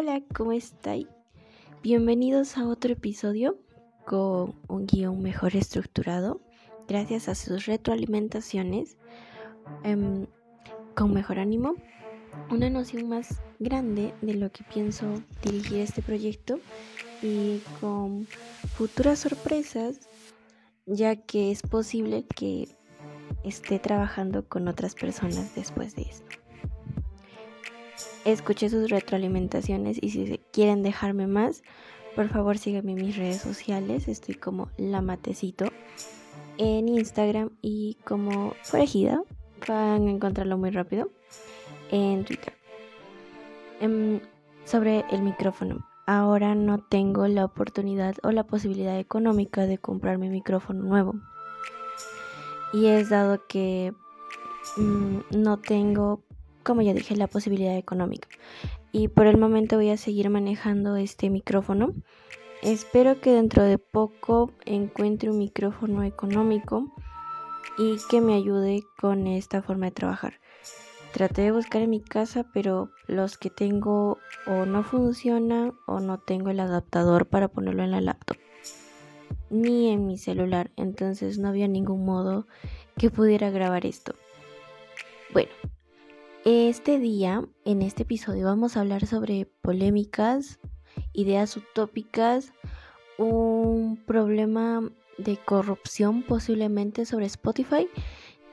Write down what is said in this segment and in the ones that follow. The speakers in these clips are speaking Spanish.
Hola, ¿cómo estáis? Bienvenidos a otro episodio con un guion mejor estructurado, gracias a sus retroalimentaciones, em, con mejor ánimo, una noción más grande de lo que pienso dirigir este proyecto y con futuras sorpresas, ya que es posible que esté trabajando con otras personas después de esto. Escuché sus retroalimentaciones y si quieren dejarme más, por favor síganme en mis redes sociales. Estoy como La Matecito en Instagram y como Forejida. Van a encontrarlo muy rápido en Twitter. Em, sobre el micrófono. Ahora no tengo la oportunidad o la posibilidad económica de comprar mi micrófono nuevo. Y es dado que mm, no tengo, como ya dije, la posibilidad económica. Y por el momento voy a seguir manejando este micrófono. Espero que dentro de poco encuentre un micrófono económico y que me ayude con esta forma de trabajar. Traté de buscar en mi casa, pero los que tengo o no funcionan o no tengo el adaptador para ponerlo en la laptop ni en mi celular, entonces no había ningún modo que pudiera grabar esto. Bueno, este día, en este episodio, vamos a hablar sobre polémicas, ideas utópicas, un problema de corrupción posiblemente sobre Spotify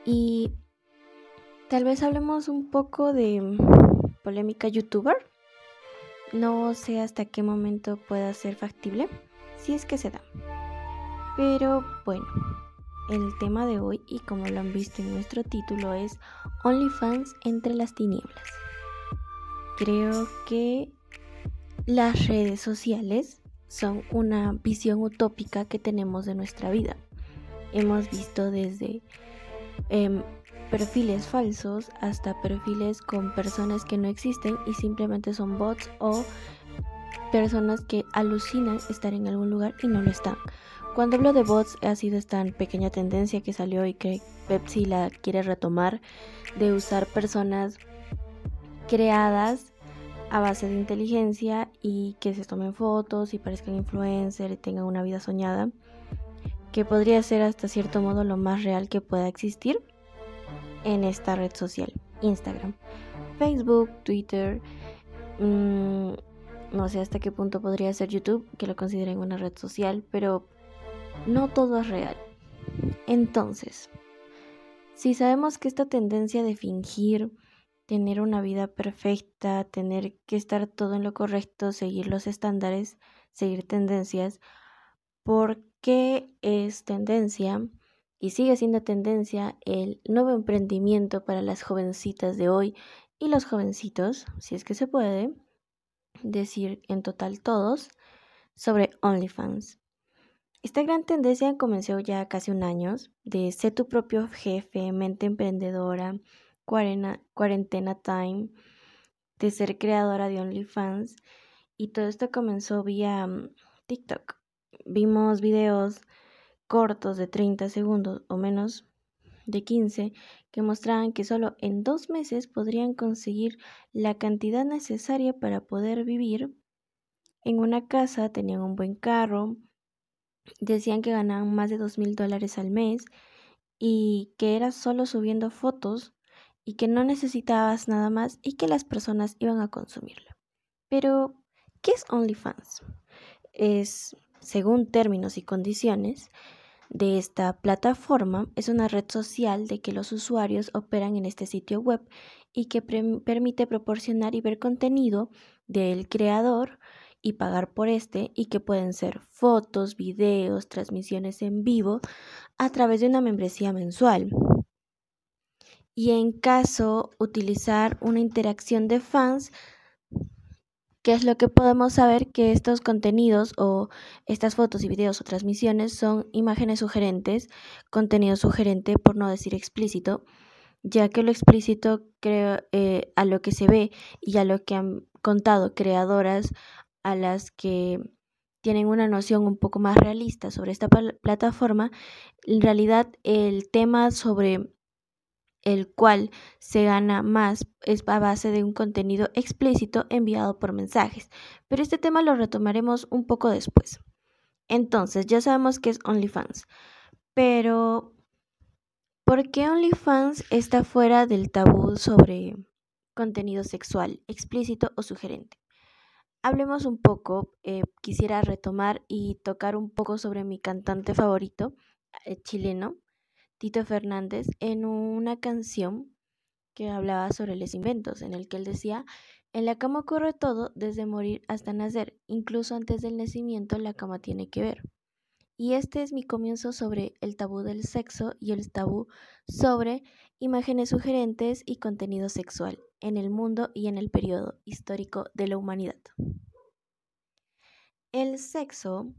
y tal vez hablemos un poco de polémica youtuber. No sé hasta qué momento pueda ser factible, si es que se da. Pero bueno, el tema de hoy, y como lo han visto en nuestro título, es OnlyFans entre las tinieblas. Creo que las redes sociales son una visión utópica que tenemos de nuestra vida. Hemos visto desde em, perfiles falsos hasta perfiles con personas que no existen y simplemente son bots o personas que alucinan estar en algún lugar y no lo están. Cuando hablo de bots ha sido esta pequeña tendencia que salió y que Pepsi la quiere retomar de usar personas creadas a base de inteligencia y que se tomen fotos y parezcan influencer y tengan una vida soñada, que podría ser hasta cierto modo lo más real que pueda existir en esta red social, Instagram, Facebook, Twitter, mm, no sé hasta qué punto podría ser YouTube, que lo consideren una red social, pero no todo es real. Entonces, si sabemos que esta tendencia de fingir, tener una vida perfecta, tener que estar todo en lo correcto, seguir los estándares, seguir tendencias, ¿por qué es tendencia y sigue siendo tendencia el nuevo emprendimiento para las jovencitas de hoy y los jovencitos, si es que se puede decir en total todos, sobre OnlyFans? Esta gran tendencia comenzó ya casi un año de ser tu propio jefe, mente emprendedora, cuarentena time, de ser creadora de OnlyFans y todo esto comenzó vía mm, TikTok. Vimos videos cortos de 30 segundos o menos de 15 que mostraban que solo en dos meses podrían conseguir la cantidad necesaria para poder vivir en una casa, tenían un buen carro, decían que ganaban más de dos mil dólares al mes y que era solo subiendo fotos y que no necesitabas nada más y que las personas iban a consumirlo. Pero, ¿qué es OnlyFans? Es, según términos y condiciones de esta plataforma, es una red social de que los usuarios operan en este sitio web y que permite proporcionar y ver contenido del creador y pagar por este y que pueden ser fotos, videos, transmisiones en vivo a través de una membresía mensual. Y en caso utilizar una interacción de fans, ¿qué es lo que podemos saber? Que estos contenidos o estas fotos y videos o transmisiones son imágenes sugerentes, contenido sugerente por no decir explícito, ya que lo explícito creo, eh, a lo que se ve y a lo que han contado creadoras a las que tienen una noción un poco más realista sobre esta plataforma, en realidad el tema sobre el cual se gana más es a base de un contenido explícito enviado por mensajes, pero este tema lo retomaremos un poco después. Entonces, ya sabemos que es OnlyFans, pero ¿por qué OnlyFans está fuera del tabú sobre contenido sexual explícito o sugerente? Hablemos un poco, eh, quisiera retomar y tocar un poco sobre mi cantante favorito, eh, chileno, Tito Fernández, en una canción que hablaba sobre los inventos, en el que él decía, en la cama ocurre todo, desde morir hasta nacer, incluso antes del nacimiento la cama tiene que ver. Y este es mi comienzo sobre el tabú del sexo y el tabú sobre imágenes sugerentes y contenido sexual en el mundo y en el periodo histórico de la humanidad. El sexo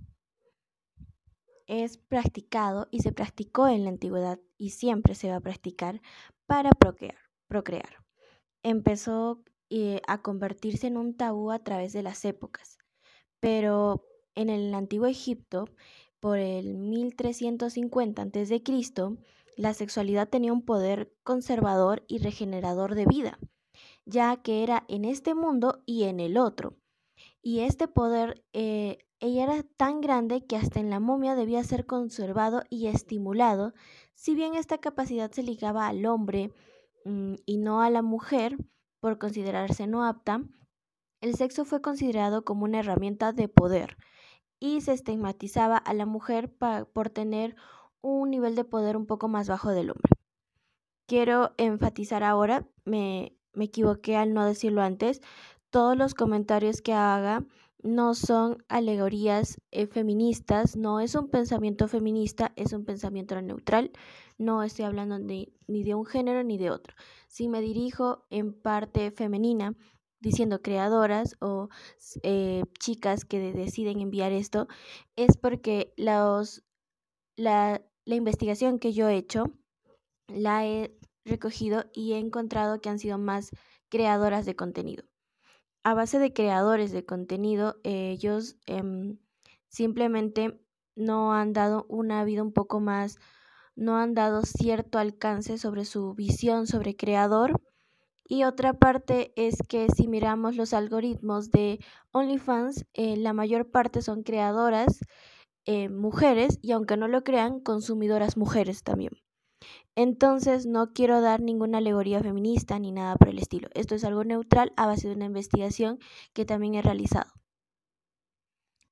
es practicado y se practicó en la antigüedad y siempre se va a practicar para procrear. procrear. Empezó eh, a convertirse en un tabú a través de las épocas, pero en el antiguo Egipto, por el 1350 a.C., la sexualidad tenía un poder conservador y regenerador de vida, ya que era en este mundo y en el otro. Y este poder eh, ella era tan grande que hasta en la momia debía ser conservado y estimulado, si bien esta capacidad se ligaba al hombre mm, y no a la mujer, por considerarse no apta, el sexo fue considerado como una herramienta de poder y se estigmatizaba a la mujer por tener un nivel de poder un poco más bajo del hombre. Quiero enfatizar ahora, me, me equivoqué al no decirlo antes, todos los comentarios que haga no son alegorías eh, feministas, no es un pensamiento feminista, es un pensamiento neutral, no estoy hablando ni de un género ni de otro. Si me dirijo en parte femenina, diciendo creadoras o eh, chicas que deciden enviar esto, es porque los, la, la investigación que yo he hecho la he recogido y he encontrado que han sido más creadoras de contenido a base de creadores de contenido, ellos em, simplemente no han dado una vida un poco más, no han dado cierto alcance sobre su visión sobre creador. Y otra parte es que si miramos los algoritmos de OnlyFans, eh, la mayor parte son creadoras eh, mujeres y aunque no lo crean, consumidoras mujeres también. Entonces no quiero dar ninguna alegoría feminista ni nada por el estilo. Esto es algo neutral a base de una investigación que también he realizado.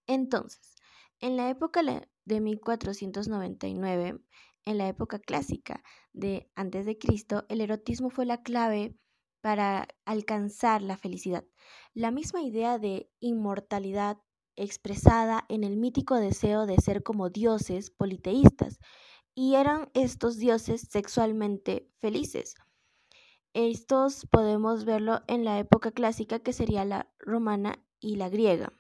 Entonces, en la época de 1499, en la época clásica de antes de Cristo, el erotismo fue la clave para alcanzar la felicidad. La misma idea de inmortalidad expresada en el mítico deseo de ser como dioses politeístas, y eran estos dioses sexualmente felices. Estos podemos verlo en la época clásica que sería la romana y la griega.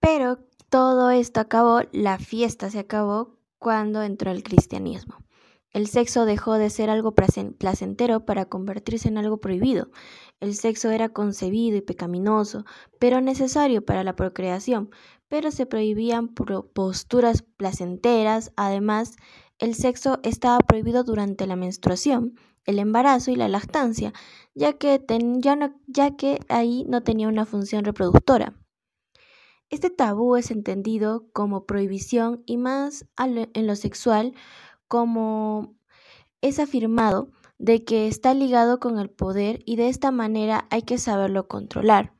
Pero todo esto acabó, la fiesta se acabó cuando entró el cristianismo. El sexo dejó de ser algo placentero para convertirse en algo prohibido. El sexo era concebido y pecaminoso, pero necesario para la procreación, pero se prohibían posturas placenteras. Además, el sexo estaba prohibido durante la menstruación, el embarazo y la lactancia, ya que, ya que ahí no tenía una función reproductora. Este tabú es entendido como prohibición y más en lo sexual como es afirmado de que está ligado con el poder y de esta manera hay que saberlo controlar.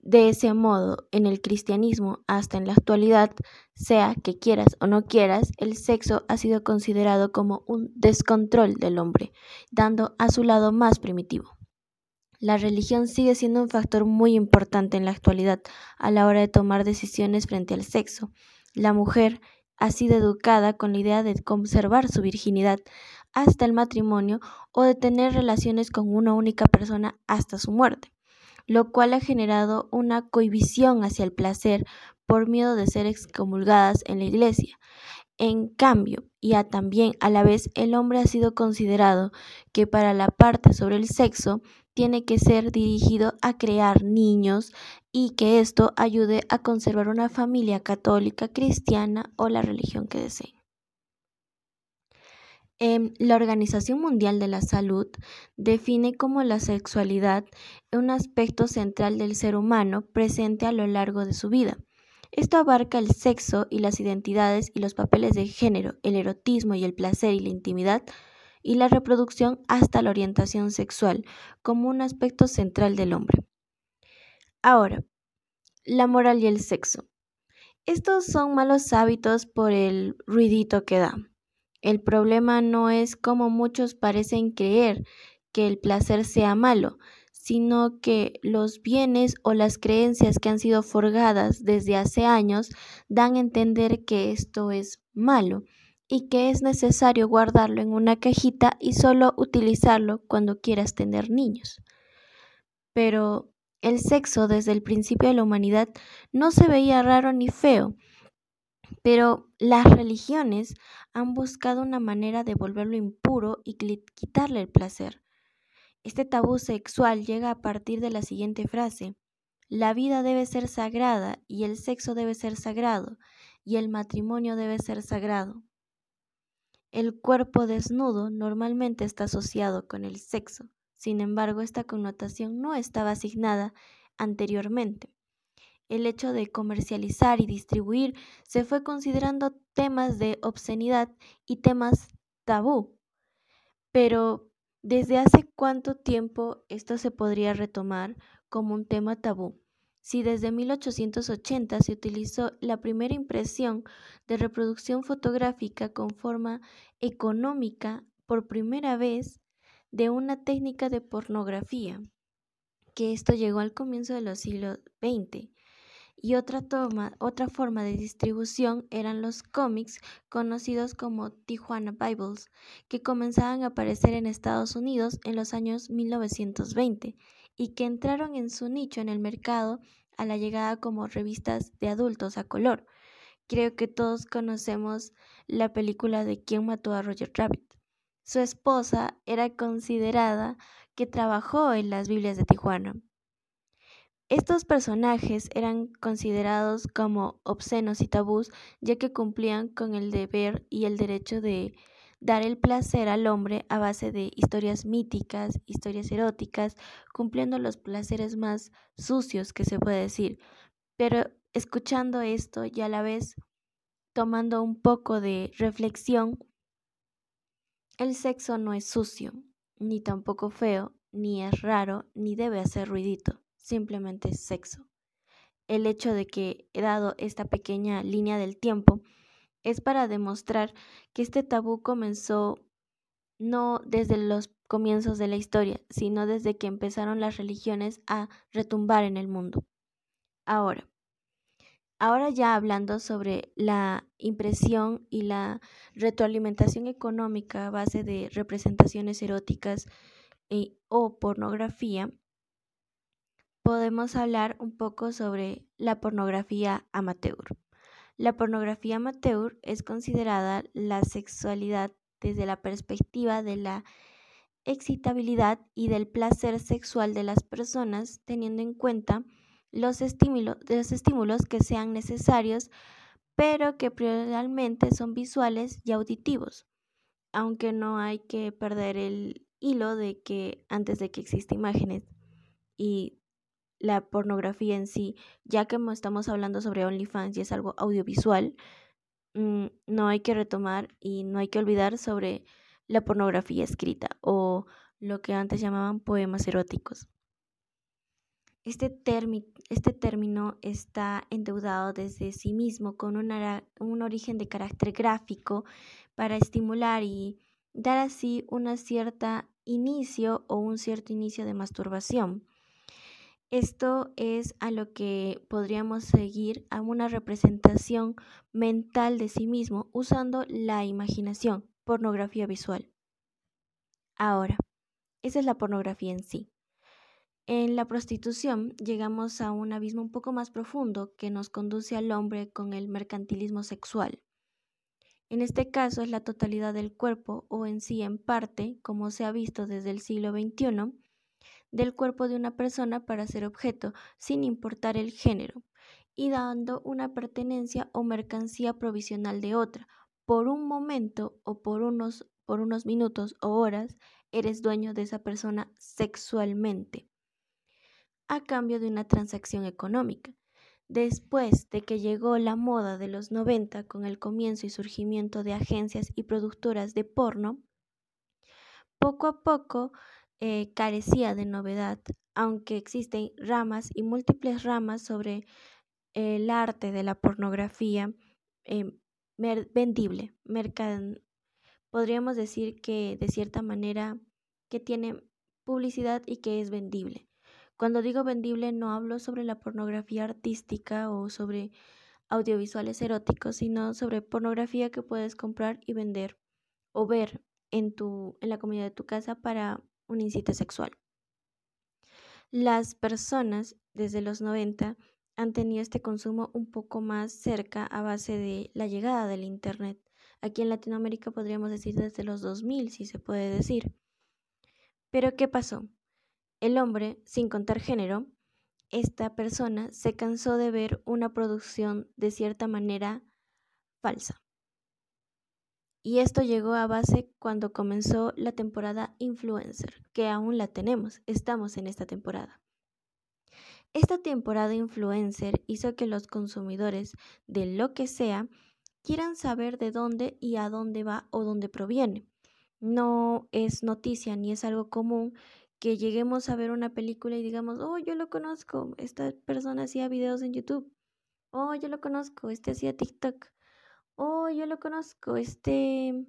De ese modo, en el cristianismo hasta en la actualidad, sea que quieras o no quieras, el sexo ha sido considerado como un descontrol del hombre, dando a su lado más primitivo. La religión sigue siendo un factor muy importante en la actualidad a la hora de tomar decisiones frente al sexo. La mujer ha sido educada con la idea de conservar su virginidad hasta el matrimonio o de tener relaciones con una única persona hasta su muerte lo cual ha generado una cohibición hacia el placer por miedo de ser excomulgadas en la iglesia. En cambio, y también a la vez, el hombre ha sido considerado que para la parte sobre el sexo tiene que ser dirigido a crear niños y que esto ayude a conservar una familia católica, cristiana o la religión que deseen. Em, la Organización Mundial de la Salud define como la sexualidad un aspecto central del ser humano presente a lo largo de su vida. Esto abarca el sexo y las identidades y los papeles de género, el erotismo y el placer y la intimidad y la reproducción hasta la orientación sexual como un aspecto central del hombre. Ahora, la moral y el sexo. Estos son malos hábitos por el ruidito que da. El problema no es como muchos parecen creer que el placer sea malo, sino que los bienes o las creencias que han sido forjadas desde hace años dan a entender que esto es malo y que es necesario guardarlo en una cajita y solo utilizarlo cuando quieras tener niños. Pero el sexo desde el principio de la humanidad no se veía raro ni feo, pero las religiones han buscado una manera de volverlo impuro y quitarle el placer. Este tabú sexual llega a partir de la siguiente frase. La vida debe ser sagrada y el sexo debe ser sagrado y el matrimonio debe ser sagrado. El cuerpo desnudo normalmente está asociado con el sexo, sin embargo esta connotación no estaba asignada anteriormente el hecho de comercializar y distribuir se fue considerando temas de obscenidad y temas tabú. Pero, ¿desde hace cuánto tiempo esto se podría retomar como un tema tabú? Si desde 1880 se utilizó la primera impresión de reproducción fotográfica con forma económica por primera vez de una técnica de pornografía, que esto llegó al comienzo de los siglos XX y otra, toma, otra forma de distribución eran los cómics conocidos como Tijuana Bibles, que comenzaban a aparecer en Estados Unidos en los años 1920 y que entraron en su nicho en el mercado a la llegada como revistas de adultos a color. Creo que todos conocemos la película de ¿Quién mató a Roger Rabbit? Su esposa era considerada que trabajó en las Biblias de Tijuana. Estos personajes eran considerados como obscenos y tabús ya que cumplían con el deber y el derecho de dar el placer al hombre a base de historias míticas, historias eróticas, cumpliendo los placeres más sucios que se puede decir. Pero escuchando esto y a la vez tomando un poco de reflexión, el sexo no es sucio, ni tampoco feo, ni es raro, ni debe hacer ruidito simplemente sexo. El hecho de que he dado esta pequeña línea del tiempo es para demostrar que este tabú comenzó no desde los comienzos de la historia, sino desde que empezaron las religiones a retumbar en el mundo. Ahora, ahora ya hablando sobre la impresión y la retroalimentación económica a base de representaciones eróticas eh, o pornografía, podemos hablar un poco sobre la pornografía amateur. La pornografía amateur es considerada la sexualidad desde la perspectiva de la excitabilidad y del placer sexual de las personas, teniendo en cuenta los, estímulos, los estímulos que sean necesarios, pero que prioritariamente son visuales y auditivos, aunque no hay que perder el hilo de que antes de que existan imágenes y la pornografía en sí, ya que estamos hablando sobre OnlyFans y es algo audiovisual, mm, no hay que retomar y no hay que olvidar sobre la pornografía escrita o lo que antes llamaban poemas eróticos. Este, este término está endeudado desde sí mismo con un origen de carácter gráfico para estimular y dar así una cierta inicio o un cierto inicio de masturbación. Esto es a lo que podríamos seguir a una representación mental de sí mismo usando la imaginación, pornografía visual. Ahora, esa es la pornografía en sí. En la prostitución llegamos a un abismo un poco más profundo que nos conduce al hombre con el mercantilismo sexual. En este caso es la totalidad del cuerpo o en sí en parte, como se ha visto desde el siglo XXI, del cuerpo de una persona para ser objeto, sin importar el género, y dando una pertenencia o mercancía provisional de otra, por un momento o por unos por unos minutos o horas, eres dueño de esa persona sexualmente a cambio de una transacción económica. Después de que llegó la moda de los 90 con el comienzo y surgimiento de agencias y productoras de porno, poco a poco eh, carecía de novedad, aunque existen ramas y múltiples ramas sobre el arte de la pornografía eh, vendible. podríamos decir que de cierta manera que tiene publicidad y que es vendible. Cuando digo vendible no hablo sobre la pornografía artística o sobre audiovisuales eróticos, sino sobre pornografía que puedes comprar y vender o ver en, tu, en la comunidad de tu casa para un incite sexual. Las personas desde los 90 han tenido este consumo un poco más cerca a base de la llegada del Internet. Aquí en Latinoamérica podríamos decir desde los 2000, si se puede decir. Pero ¿qué pasó? El hombre, sin contar género, esta persona se cansó de ver una producción de cierta manera falsa. Y esto llegó a base cuando comenzó la temporada influencer, que aún la tenemos, estamos en esta temporada. Esta temporada influencer hizo que los consumidores de lo que sea quieran saber de dónde y a dónde va o dónde proviene. No es noticia ni es algo común que lleguemos a ver una película y digamos, oh, yo lo conozco, esta persona hacía videos en YouTube, oh, yo lo conozco, este hacía TikTok, oh, yo lo conozco, este,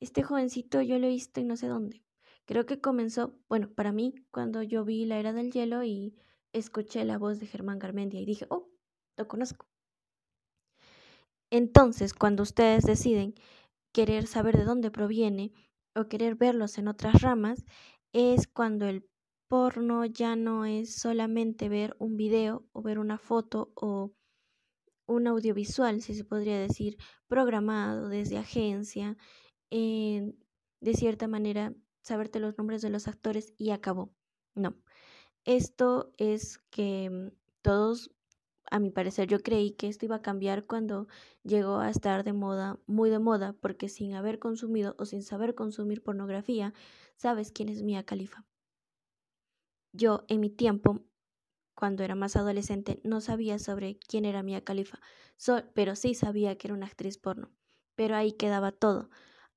este jovencito yo lo he visto y no sé dónde. Creo que comenzó, bueno, para mí, cuando yo vi La Era del Hielo y escuché la voz de Germán Garmendia y dije, oh, lo conozco. Entonces, cuando ustedes deciden querer saber de dónde proviene o querer verlos en otras ramas, es cuando el porno ya no es solamente ver un video o ver una foto o un audiovisual, si se podría decir, programado desde agencia, de cierta manera, saberte los nombres de los actores y acabó. No. Esto es que mm, todos, a mi parecer, yo creí que esto iba a cambiar cuando llegó a estar de moda, muy de moda, porque sin haber consumido o sin saber consumir pornografía, ¿Sabes quién es Mia Khalifa? Yo en mi tiempo, cuando era más adolescente, no sabía sobre quién era Mia Khalifa, pero sí sabía que era una actriz porno. Pero ahí quedaba todo.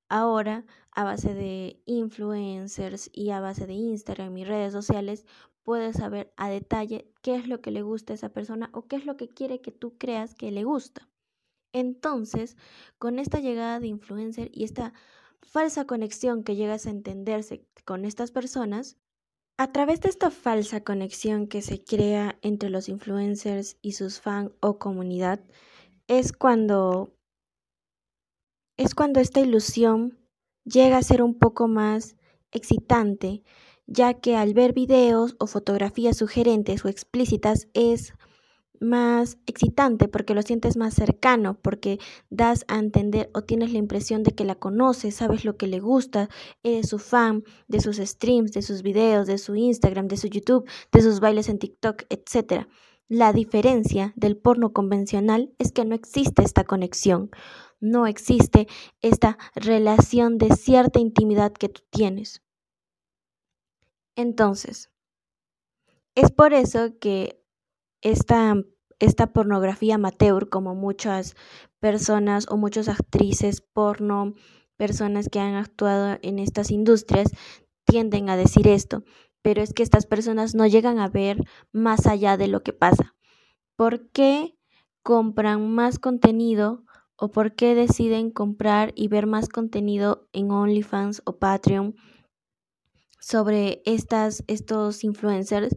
Ahora, a base de influencers y a base de Instagram y redes sociales, puedes saber a detalle qué es lo que le gusta a esa persona o qué es lo que quiere que tú creas que le gusta. Entonces, con esta llegada de influencer y esta falsa conexión que llegas a entenderse con estas personas, a través de esta falsa conexión que se crea entre los influencers y sus fans o comunidad, es cuando es cuando esta ilusión llega a ser un poco más excitante, ya que al ver videos o fotografías sugerentes o explícitas es más excitante porque lo sientes más cercano, porque das a entender o tienes la impresión de que la conoces, sabes lo que le gusta, eres su fan de sus streams, de sus videos, de su Instagram, de su YouTube, de sus bailes en TikTok, etc. La diferencia del porno convencional es que no existe esta conexión, no existe esta relación de cierta intimidad que tú tienes. Entonces, es por eso que esta, esta pornografía amateur, como muchas personas o muchas actrices porno, personas que han actuado en estas industrias, tienden a decir esto, pero es que estas personas no llegan a ver más allá de lo que pasa. ¿Por qué compran más contenido o por qué deciden comprar y ver más contenido en OnlyFans o Patreon sobre estas, estos influencers?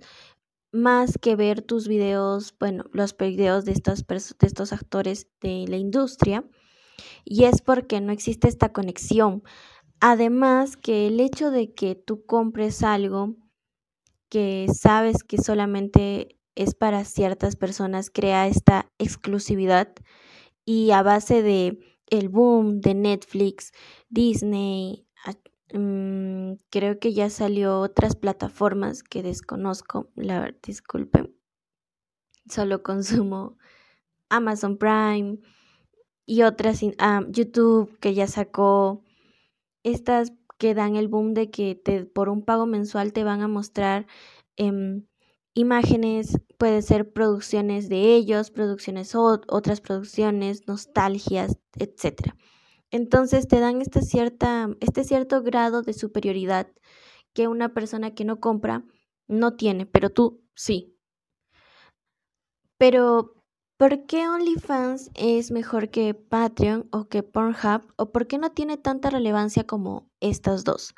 Más que ver tus videos, bueno, los videos de estos, de estos actores de la industria, y es porque no existe esta conexión. Además que el hecho de que tú compres algo que sabes que solamente es para ciertas personas crea esta exclusividad y a base de el boom de Netflix, Disney, Mm, creo que ya salió otras plataformas que desconozco, la disculpen. Solo consumo Amazon Prime y otras, ah, YouTube que ya sacó estas que dan el boom de que te, por un pago mensual te van a mostrar em, imágenes, puede ser producciones de ellos, producciones otras producciones, nostalgias, etc. Entonces te dan cierta, este cierto grado de superioridad que una persona que no compra no tiene, pero tú sí. Pero, ¿por qué OnlyFans es mejor que Patreon o que Pornhub? ¿O por qué no tiene tanta relevancia como estas dos?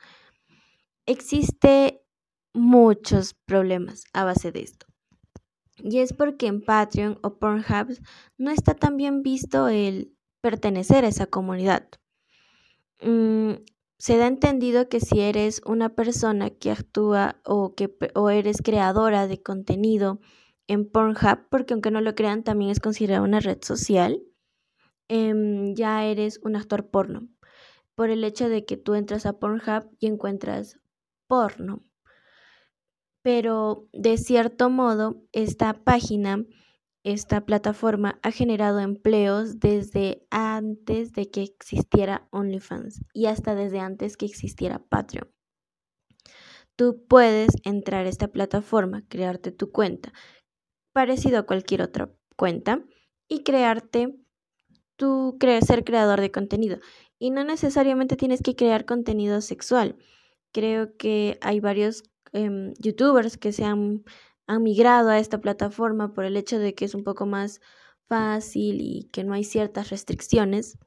Existe muchos problemas a base de esto. Y es porque en Patreon o Pornhub no está tan bien visto el pertenecer a esa comunidad. Mm, se da entendido que si eres una persona que actúa o, que, o eres creadora de contenido en Pornhub, porque aunque no lo crean, también es considerada una red social, em, ya eres un actor porno. Por el hecho de que tú entras a Pornhub y encuentras porno. Pero de cierto modo, esta página, esta plataforma ha generado empleos desde antes de que existiera OnlyFans y hasta desde antes que existiera Patreon. Tú puedes entrar a esta plataforma, crearte tu cuenta, parecido a cualquier otra cuenta, y crearte tu ser creador de contenido. Y no necesariamente tienes que crear contenido sexual. Creo que hay varios em, youtubers que se han, han migrado a esta plataforma por el hecho de que es un poco más fácil y que no hay ciertas restricciones.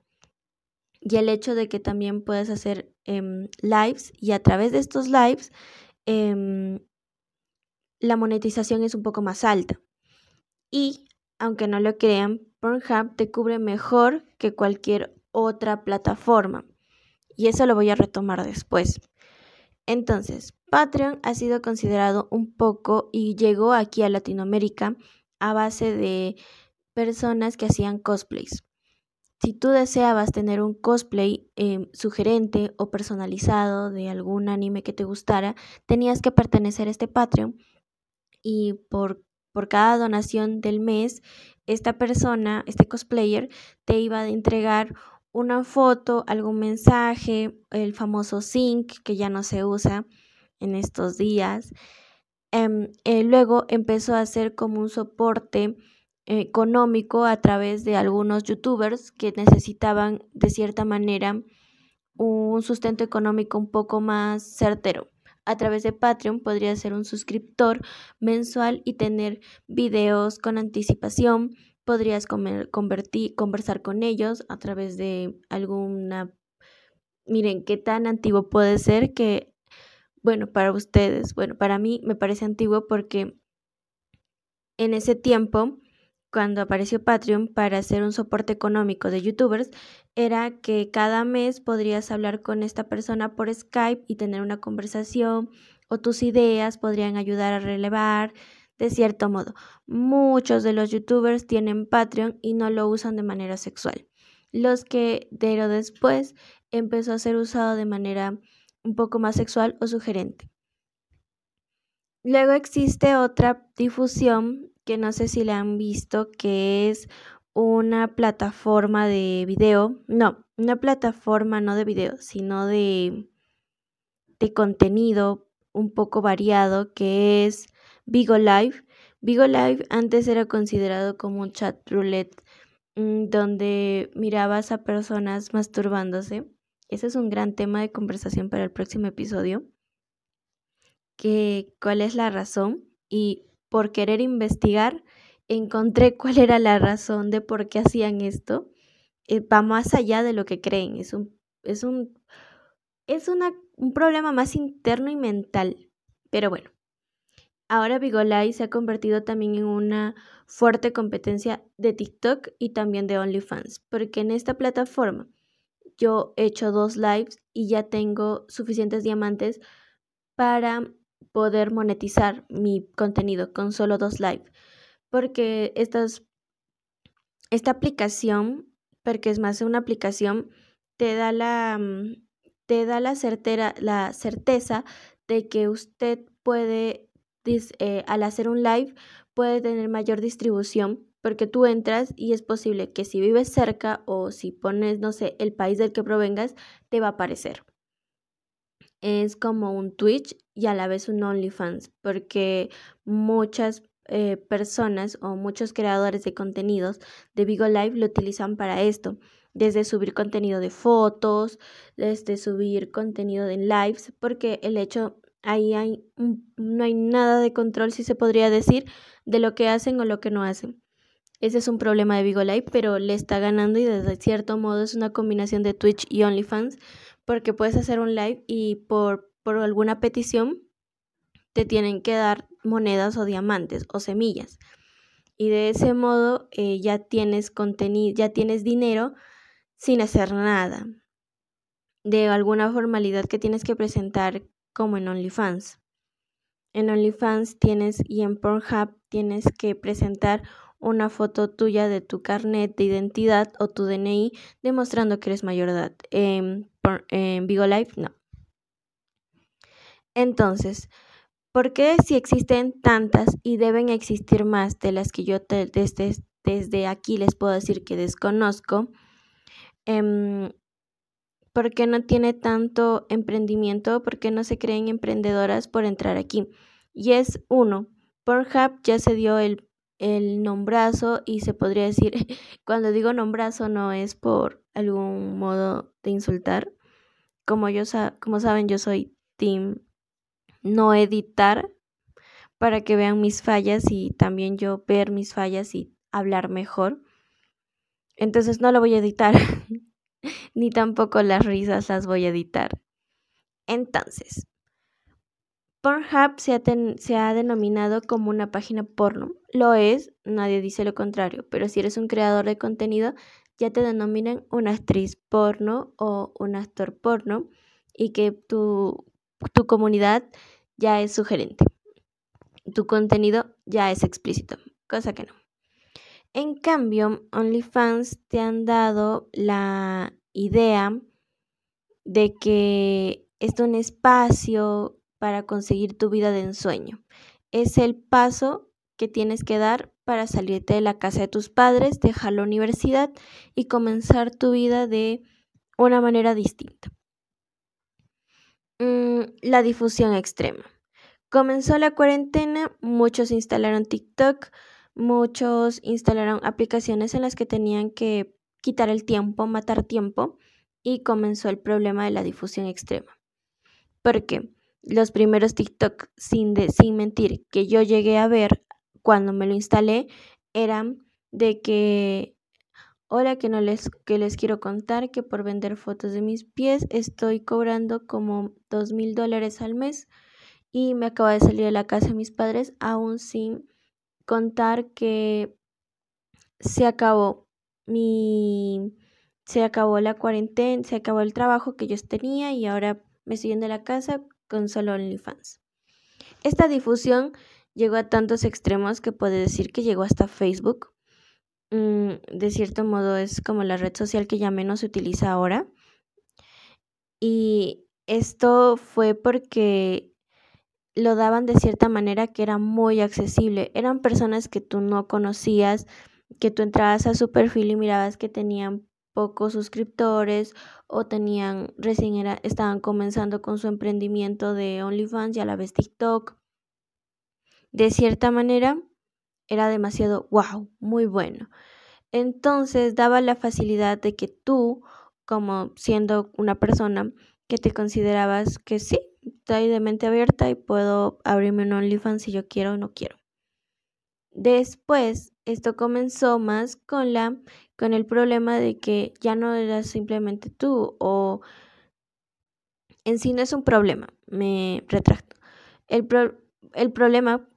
Y el hecho de que también puedes hacer em, lives y a través de estos lives em, la monetización es un poco más alta. Y, aunque no lo crean, Pornhub te cubre mejor que cualquier otra plataforma. Y eso lo voy a retomar después. Entonces, Patreon ha sido considerado un poco y llegó aquí a Latinoamérica a base de personas que hacían cosplays. Si tú deseabas tener un cosplay em, sugerente o personalizado de algún anime que te gustara, tenías que pertenecer a este Patreon y por por cada donación del mes, esta persona, este cosplayer, te iba a entregar una foto, algún mensaje, el famoso sync que ya no se usa en estos días. Em, eh, luego empezó a hacer como un soporte económico a través de algunos youtubers que necesitaban de cierta manera un sustento económico un poco más certero a través de Patreon podrías ser un suscriptor mensual y tener videos con anticipación. Podrías convertir, conversar con ellos a través de alguna... Miren, qué tan antiguo puede ser que, bueno, para ustedes, bueno, para mí me parece antiguo porque en ese tiempo cuando apareció Patreon para hacer un soporte económico de youtubers era que cada mes podrías hablar con esta persona por Skype y tener una conversación o tus ideas podrían ayudar a relevar de cierto modo. Muchos de los youtubers tienen Patreon y no lo usan de manera sexual. Los que pero después empezó a ser usado de manera un poco más sexual o sugerente. Luego existe otra difusión que no sé si la han visto, que es una plataforma de video, no, una plataforma no de video, sino de, de contenido un poco variado, que es Vigo Live. Vigo Live antes era considerado como un chat roulette mm, donde mirabas a personas masturbándose. Ese es un gran tema de conversación para el próximo episodio. Que, ¿Cuál es la razón? Y por querer investigar, encontré cuál era la razón de por qué hacían esto. Eh, va más allá de lo que creen, es un, es un, es un problema más interno y mental. Pero bueno, ahora Vigolai se ha convertido también en una fuerte competencia de TikTok y también de OnlyFans, porque en esta plataforma yo he hecho dos lives y ya tengo suficientes diamantes para poder monetizar mi contenido con solo dos live. Porque esta aplicación, porque es más una aplicación, te da la, mm, te da la, certera, la certeza de que usted puede, eh, al hacer un live, puede tener mayor distribución porque tú entras y es posible que si vives cerca o si pones, no sé, el país del que provengas, te va a aparecer. es como un Twitch y a la vez un OnlyFans, porque muchas eh, personas o muchos creadores de contenidos de Vigo Live lo utilizan para esto, desde subir contenido de fotos, desde subir contenido de lives, porque el hecho ahí hay no hay nada de control, si se podría decir, de lo que hacen o lo que no hacen. Ese es un problema de Vigo Live, pero le está ganando y desde cierto modo es una combinación de Twitch y OnlyFans porque puedes hacer un live y por, por alguna petición te tienen que dar monedas o diamantes o semillas. Y de ese modo eh, ya tienes contenido, ya tienes dinero sin hacer nada. De alguna formalidad que tienes que presentar como en OnlyFans. En OnlyFans tienes y en Pornhub tienes que presentar una foto tuya de tu carnet de identidad o tu DNI demostrando que eres mayor de edad. En, Vigo Life, no. Entonces, ¿por qué si existen tantas y deben existir más de las que yo desde, aquí les puedo decir que desconozco? Eh, ¿Por qué no tiene tanto emprendimiento? ¿Por qué no se creen emprendedoras por entrar aquí? Y es uno, Pornhub ya se dio el el nombrazo y se podría decir, cuando digo nombrazo no es por algún modo de insultar. Como, yo, como saben, yo soy team no editar para que vean mis fallas y también yo ver mis fallas y hablar mejor. Entonces no lo voy a editar, ni tampoco las risas las voy a editar. Entonces, Pornhub se ha, denominado como una página porno. Lo es, nadie dice lo contrario, pero si eres un creador de contenido, ya te denominan una actriz porno o un actor porno y que tu, tu comunidad ya es sugerente. Tu contenido ya es explícito, cosa que no. En cambio, OnlyFans te han dado la idea de que es un espacio para conseguir tu vida de ensueño. Es el paso que tienes que dar para salirte de la casa de tus padres, dejar la universidad y comenzar tu vida de una manera distinta. Mm, la difusión extrema. Comenzó la cuarentena, muchos instalaron TikTok, muchos instalaron aplicaciones en las que tenían que quitar el tiempo, matar tiempo, y comenzó el problema de la difusión extrema. ¿Por qué? los primeros TikTok, sin, sin mentir, que yo llegué a ver cuando me lo instalé, eran de que, hola, que, no les, que les quiero contar que por vender fotos de mis pies estoy cobrando como dos mil dólares al mes y me acaba de salir de la casa de mis padres, aún sin contar que se acabó mi se acabó la cuarentena, se acabó el trabajo que yo tenía y ahora me estoy yendo de la casa con solo OnlyFans. Esta difusión llegó a tantos extremos que puede decir que llegó hasta Facebook. Mm, de cierto modo es como la red social que ya menos se utiliza ahora. Y esto fue porque lo daban de cierta manera que era muy accesible. Eran personas que tú no conocías, que tú entrabas a su perfil y mirabas que tenían pocos suscriptores o tenían recién estaban comenzando con su emprendimiento de OnlyFans y a la vez TikTok. De cierta manera, era demasiado wow, muy bueno. Entonces daba la facilidad de que tú, como siendo una persona que te considerabas que sí, estoy de mente abierta y puedo abrirme un OnlyFans si yo quiero o no quiero. Después, esto comenzó más con la con el problema de que ya no eras simplemente tú o en sí no es un problema, me retracto. El, el problema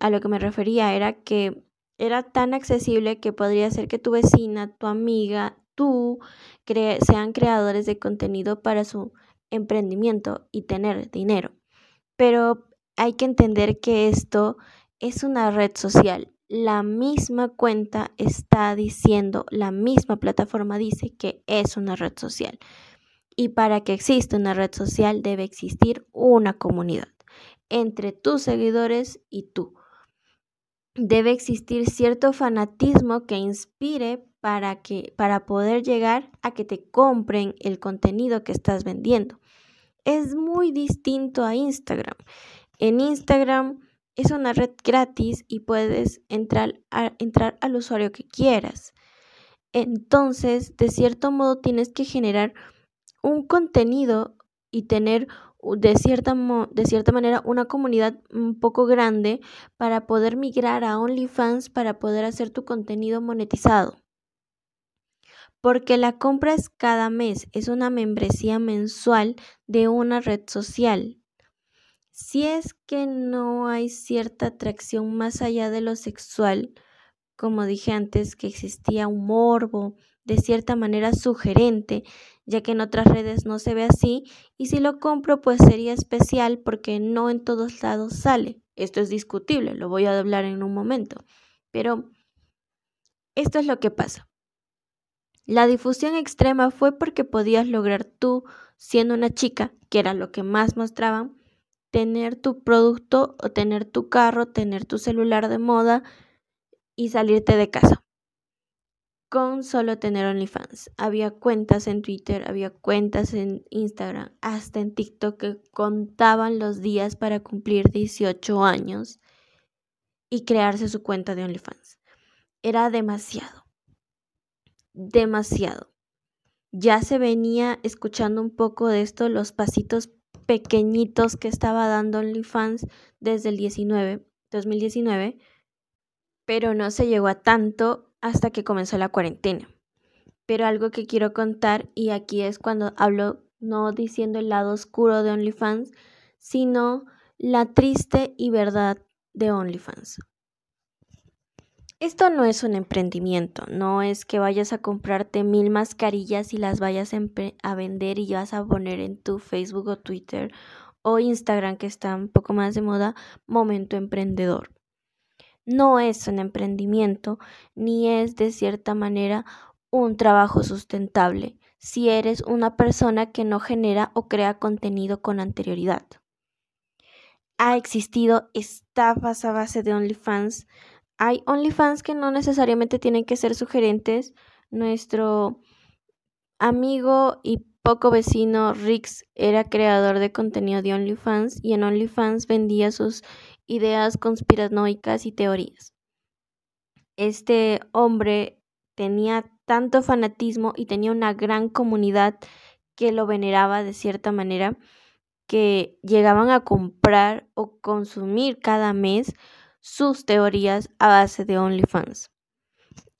a lo que me refería era que era tan accesible que podría ser que tu vecina, tu amiga, tú sean creadores de contenido para su emprendimiento y tener dinero. Pero hay que entender que esto es una red social la misma cuenta está diciendo, la misma plataforma dice que es una red social. Y para que exista una red social debe existir una comunidad entre tus seguidores y tú. Debe existir cierto fanatismo que inspire para que para poder llegar a que te compren el contenido que estás vendiendo. es muy distinto a Instagram. En Instagram es una red gratis y puedes entrar, entrar al usuario que quieras. Entonces, de cierto modo, tienes que generar un contenido y tener de cierta, de cierta manera una comunidad un poco grande para poder migrar a OnlyFans para poder hacer tu contenido monetizado. Porque la compra es cada mes, es una membresía mensual de una red social. Si es que no hay cierta atracción más allá de lo sexual, como dije antes, que existía un morbo, de cierta manera sugerente, ya que en otras redes no se ve así, y si lo compro pues sería especial porque no en todos lados sale. Esto es discutible, lo voy a hablar en un momento, pero esto es lo que pasa. La difusión extrema fue porque podías lograr tú, siendo una chica, que era lo que más mostraban, tener tu producto o tener tu carro, tener tu celular de moda y salirte de casa con solo tener OnlyFans. Había cuentas en Twitter, había cuentas en Instagram, hasta en TikTok que contaban los días para cumplir 18 años y crearse su cuenta de OnlyFans. Era demasiado. Demasiado. Ya se venía escuchando un poco de esto, los pasitos pequeñitos que estaba dando OnlyFans desde el 19, 2019, pero no se llegó a tanto hasta que comenzó la cuarentena. Pero algo que quiero contar, y aquí es cuando hablo no diciendo el lado oscuro de OnlyFans, sino la triste y verdad de OnlyFans. Esto no es un emprendimiento, no es que vayas a comprarte mil mascarillas y las vayas a vender y vas a poner en tu Facebook o Twitter o Instagram que está un poco más de moda, momento emprendedor no es un emprendimiento ni es de cierta manera un trabajo sustentable si eres una persona que no genera o crea contenido con anterioridad. Ha existido estafas a base de OnlyFans. Hay OnlyFans que no necesariamente tienen que ser sugerentes. Nuestro amigo y poco vecino Rix era creador de contenido de OnlyFans y en OnlyFans vendía sus ideas conspiranoicas y teorías. Este hombre tenía tanto fanatismo y tenía una gran comunidad que lo veneraba de cierta manera que llegaban a comprar o consumir cada mes sus teorías a base de OnlyFans.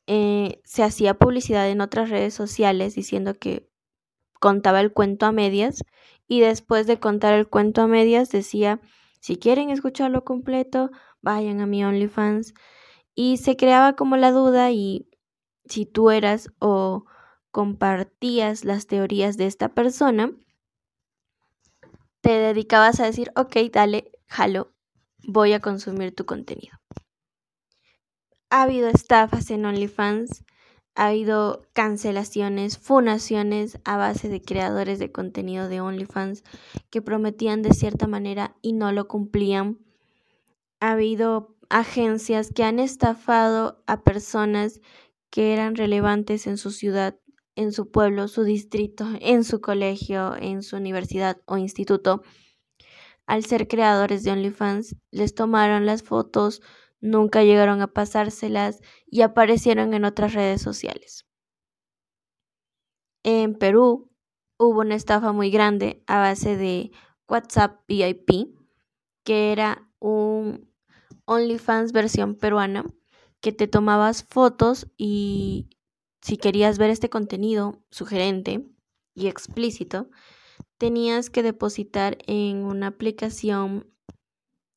Eh, se hacía publicidad en otras redes sociales diciendo que contaba el cuento a medias y después de contar el cuento a medias decía si quieren escucharlo completo, vayan a mi OnlyFans. Y se creaba como la duda y si tú eras o compartías las teorías de esta persona, te dedicabas a decir, ok, dale, jalo, voy a consumir tu contenido. Ha habido estafas en OnlyFans, ha habido cancelaciones, funaciones a base de creadores de contenido de OnlyFans que prometían de cierta manera y no lo cumplían. Ha habido agencias que han estafado a personas que eran relevantes en su ciudad, en su pueblo, su distrito, en su colegio, en su universidad o instituto. Al ser creadores de OnlyFans, les tomaron las fotos, nunca llegaron a pasárselas y aparecieron en otras redes sociales. En Perú hubo una estafa muy grande a base de WhatsApp VIP, que era un OnlyFans versión peruana, que te tomabas fotos y si querías ver este contenido sugerente y explícito, tenías que depositar en una aplicación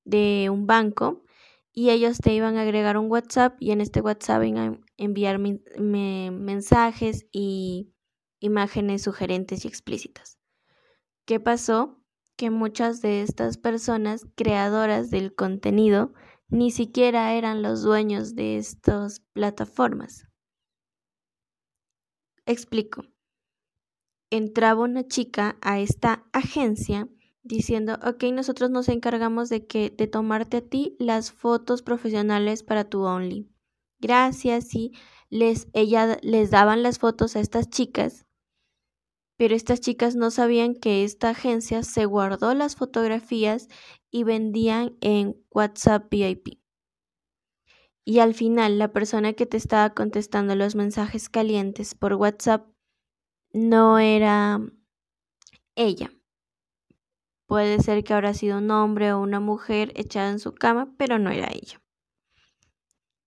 de un banco y ellos te iban a agregar un WhatsApp y en este WhatsApp iban a enviar mensajes y imágenes sugerentes y explícitas. ¿Qué pasó? Que muchas de estas personas creadoras del contenido ni siquiera eran los dueños de estas plataformas. Explico. Entraba una chica a esta agencia diciendo, ok, nosotros nos encargamos de que de tomarte a ti las fotos profesionales para tu Only. Gracias, y les ella les daban las fotos a estas chicas pero estas chicas no sabían que esta agencia se guardó las fotografías y vendían en WhatsApp VIP. Y al final la persona que te estaba contestando los mensajes calientes por WhatsApp no era ella. Puede ser que habrá sido un hombre o una mujer echada en su cama, pero no era ella.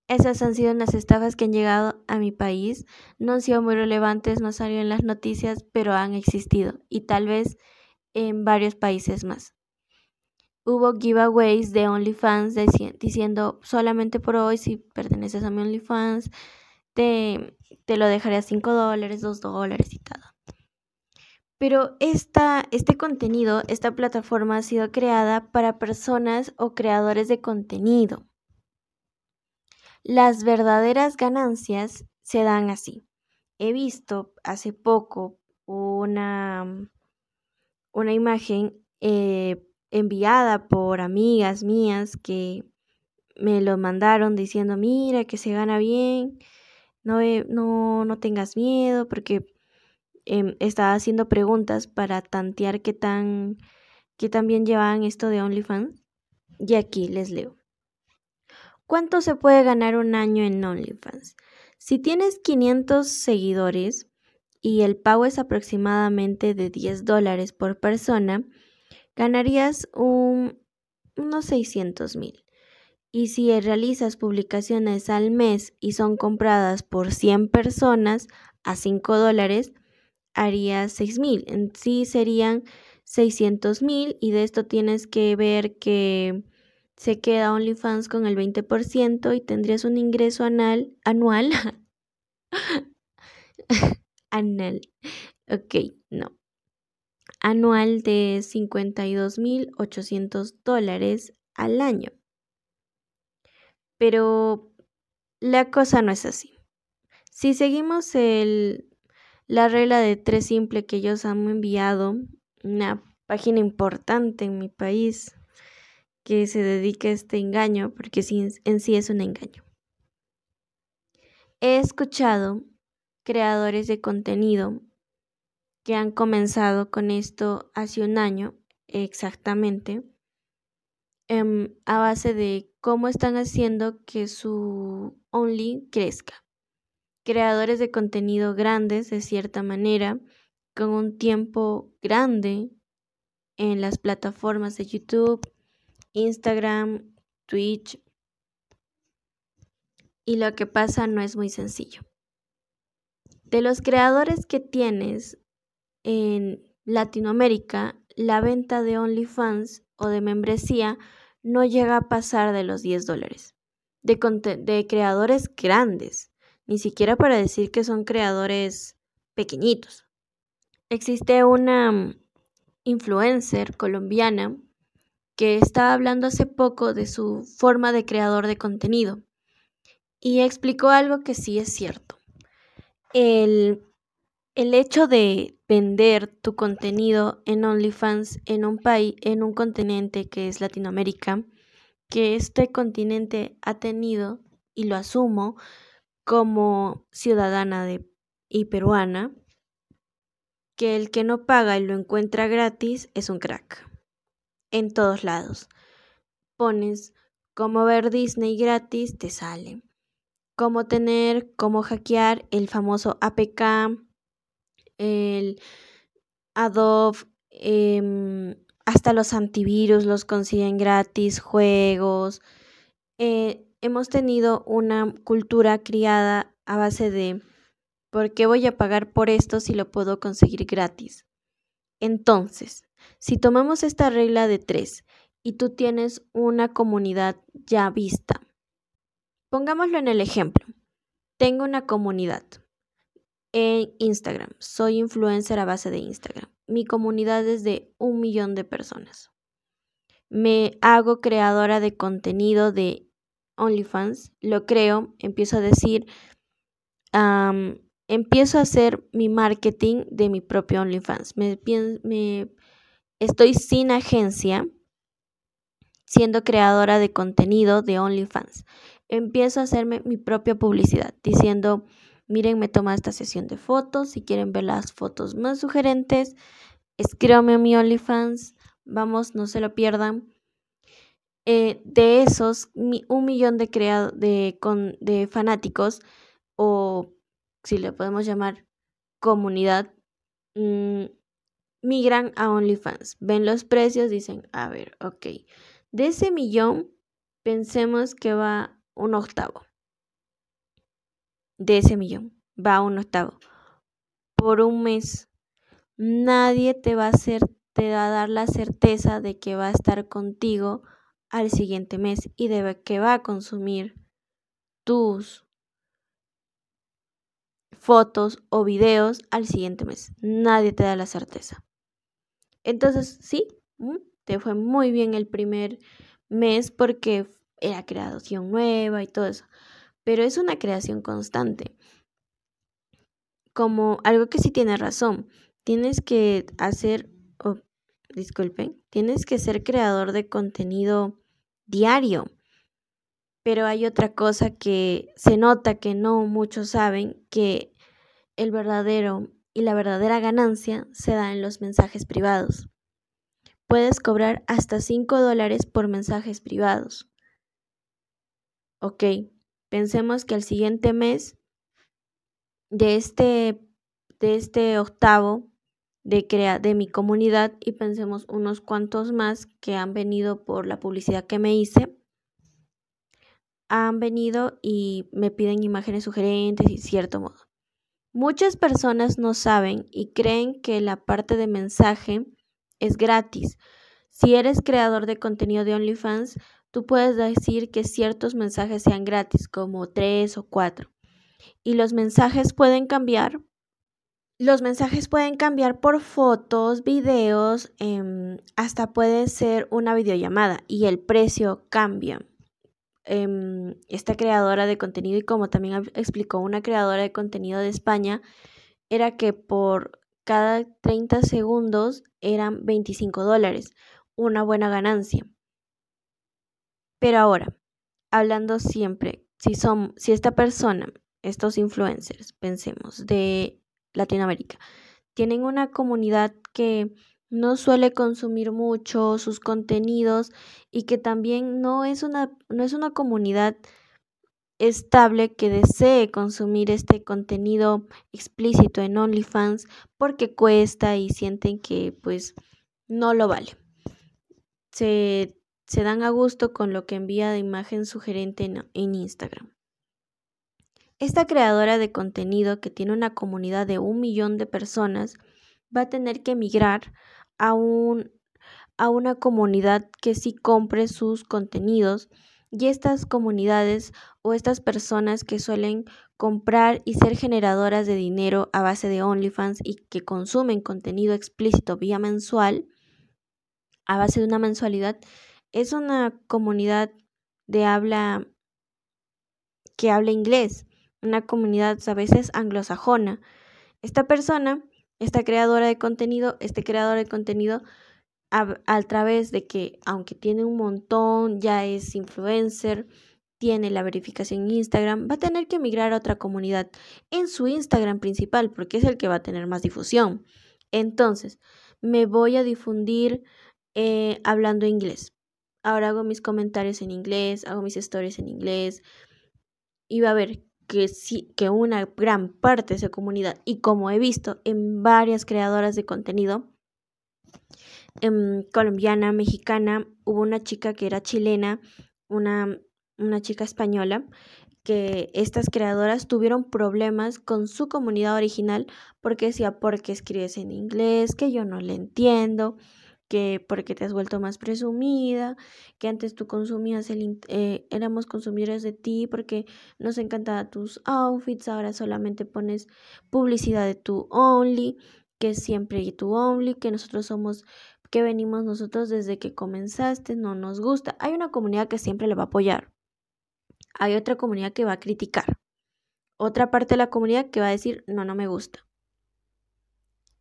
Esas han sido las estafas que han llegado a mi país. No han sido muy relevantes, no salieron en las noticias, pero han existido y tal vez en varios países más. Hubo giveaways de OnlyFans diciendo solamente por hoy, si perteneces a mi OnlyFans, te, te lo dejaré a 5 dólares, 2 dólares y todo. Pero esta, este contenido, esta plataforma ha sido creada para personas o creadores de contenido. Las verdaderas ganancias se dan así. He visto hace poco una, una imagen eh, enviada por amigas mías que me lo mandaron diciendo, mira, que se gana bien, no, no, no tengas miedo, porque em, estaba haciendo preguntas para tantear qué tan, qué tan bien llevaban esto de OnlyFans. Y aquí les leo. ¿Cuánto se puede ganar un año en OnlyFans? Si tienes 500 seguidores y el pago es aproximadamente de 10 dólares por persona, ganarías un, unos 600 mil. Y si realizas publicaciones al mes y son compradas por 100 personas a 5 dólares, harías 6 mil. En sí serían 600 mil y de esto tienes que ver que se queda OnlyFans con el 20% y tendrías un ingreso anual. anual. anal. Ok, no anual de 52.800 dólares al año. Pero la cosa no es así. Si seguimos el, la regla de tres simple que ellos han enviado, una página importante en mi país que se dedica a este engaño, porque en sí es un engaño. He escuchado creadores de contenido que han comenzado con esto hace un año exactamente, em, a base de cómo están haciendo que su Only crezca. Creadores de contenido grandes, de cierta manera, con un tiempo grande en las plataformas de YouTube, Instagram, Twitch. Y lo que pasa no es muy sencillo. De los creadores que tienes en Latinoamérica, la venta de OnlyFans o de membresía no llega a pasar de los 10 dólares. De, creadores grandes, ni siquiera para decir que son creadores pequeñitos. Existe una mm, influencer colombiana que estaba hablando hace poco de su forma de creador de contenido y explicó algo que sí es cierto. El el hecho de vender tu contenido en OnlyFans en un país, en un continente que es Latinoamérica, que este continente ha tenido, y lo asumo, como ciudadana y peruana, que el que no paga y lo encuentra gratis es un crack. En todos lados. Pones cómo ver Disney gratis, te sale. Cómo tener, cómo hackear el famoso APK el Adobe, em, hasta los antivirus los consiguen gratis, juegos. Eh, hemos tenido una cultura criada a base de ¿por qué voy a pagar por esto si lo puedo conseguir gratis? Entonces, si tomamos esta regla de tres y tú tienes una comunidad ya vista, pongámoslo en el ejemplo. Tengo una comunidad en Instagram. Soy influencer a base de Instagram. Mi comunidad es de un millón de personas. Me hago creadora de contenido de OnlyFans. Lo creo, empiezo a decir, empiezo a hacer mi marketing de mi propio OnlyFans. Me, estoy sin agencia siendo creadora de contenido de OnlyFans. Empiezo a hacerme mi propia publicidad diciendo miren, me toma esta sesión de fotos, si quieren ver las fotos más sugerentes, escríbanme a mi OnlyFans, vamos, no se lo pierdan. Eh, de esos, un millón de, de, de fanáticos, o si le podemos llamar comunidad, mm, migran a OnlyFans, ven los precios, dicen, a ver, ok, de ese millón, pensemos que va un octavo. De ese millón, va un octavo. Por un mes, nadie te va a hacer, te va a dar la certeza de que va a estar contigo al siguiente mes y de que va a consumir tus fotos o videos al siguiente mes. Nadie te da la certeza. Entonces, sí, mm, te fue muy bien el primer mes porque era creación nueva y todo eso. Pero es una creación constante. Como algo que sí tiene razón. Tienes que hacer, oh, disculpen, tienes que ser creador de contenido diario. Pero hay otra cosa que se nota que no muchos saben, que el verdadero y la verdadera ganancia se da en los mensajes privados. Puedes cobrar hasta 5 dólares por mensajes privados. Ok, pensemos que al siguiente mes de este, de este octavo de, crea, de mi comunidad y pensemos unos cuantos más que han venido por la publicidad que me hice, han venido y me piden imágenes sugerentes y cierto modo. Muchas personas no saben y creen que la parte de mensaje es gratis. Si eres creador de contenido de OnlyFans, tú puedes decir que ciertos mensajes sean gratis, como tres o cuatro. Y los mensajes pueden cambiar. Los mensajes pueden cambiar por fotos, videos, em, hasta puede ser una videollamada y el precio cambia. Em, esta creadora de contenido y como también explicó una creadora de contenido de España, era que por cada 30 segundos eran 25 dólares, una buena ganancia. Pero ahora, hablando siempre, si, son, si esta persona, estos influencers, pensemos, de Latinoamérica, tienen una comunidad que no suele consumir mucho sus contenidos y que también no es una, no es una comunidad estable que desee consumir este contenido explícito en OnlyFans porque cuesta y sienten que pues no lo vale. Se, se dan a gusto con lo que envía de imagen sugerente en, Instagram. Esta creadora de contenido que tiene una comunidad de un millón de personas va a tener que emigrar a, a una comunidad que sí compre sus contenidos y estas comunidades o estas personas que suelen comprar y ser generadoras de dinero a base de OnlyFans y que consumen contenido explícito vía mensual, a base de una mensualidad, es una comunidad de habla que habla inglés, una comunidad a veces anglosajona. Esta persona esta creadora de contenido, este creador de contenido, a, través de que, aunque tiene un montón, ya es influencer, tiene la verificación en Instagram, va a tener que migrar a otra comunidad en su Instagram principal, porque es el que va a tener más difusión. Entonces, me voy a difundir eh, hablando inglés. Ahora hago mis comentarios en inglés, hago mis stories en inglés. Y va a ver que sí, que una gran parte de esa comunidad, y como he visto en varias creadoras de contenido, em, colombiana, mexicana, hubo una chica que era chilena, una, una chica española, que estas creadoras tuvieron problemas con su comunidad original porque decía, porque escribes en inglés, que yo no le entiendo, que porque te has vuelto más presumida, que antes tú consumías el, eh, éramos consumidores de ti porque nos encantaban tus outfits, ahora solamente pones publicidad de tu Only, que siempre tu Only, que nosotros somos, que venimos nosotros desde que comenzaste, no nos gusta. Hay una comunidad que siempre le va a apoyar. Hay otra comunidad que va a criticar. Otra parte de la comunidad que va a decir, no, no me gusta.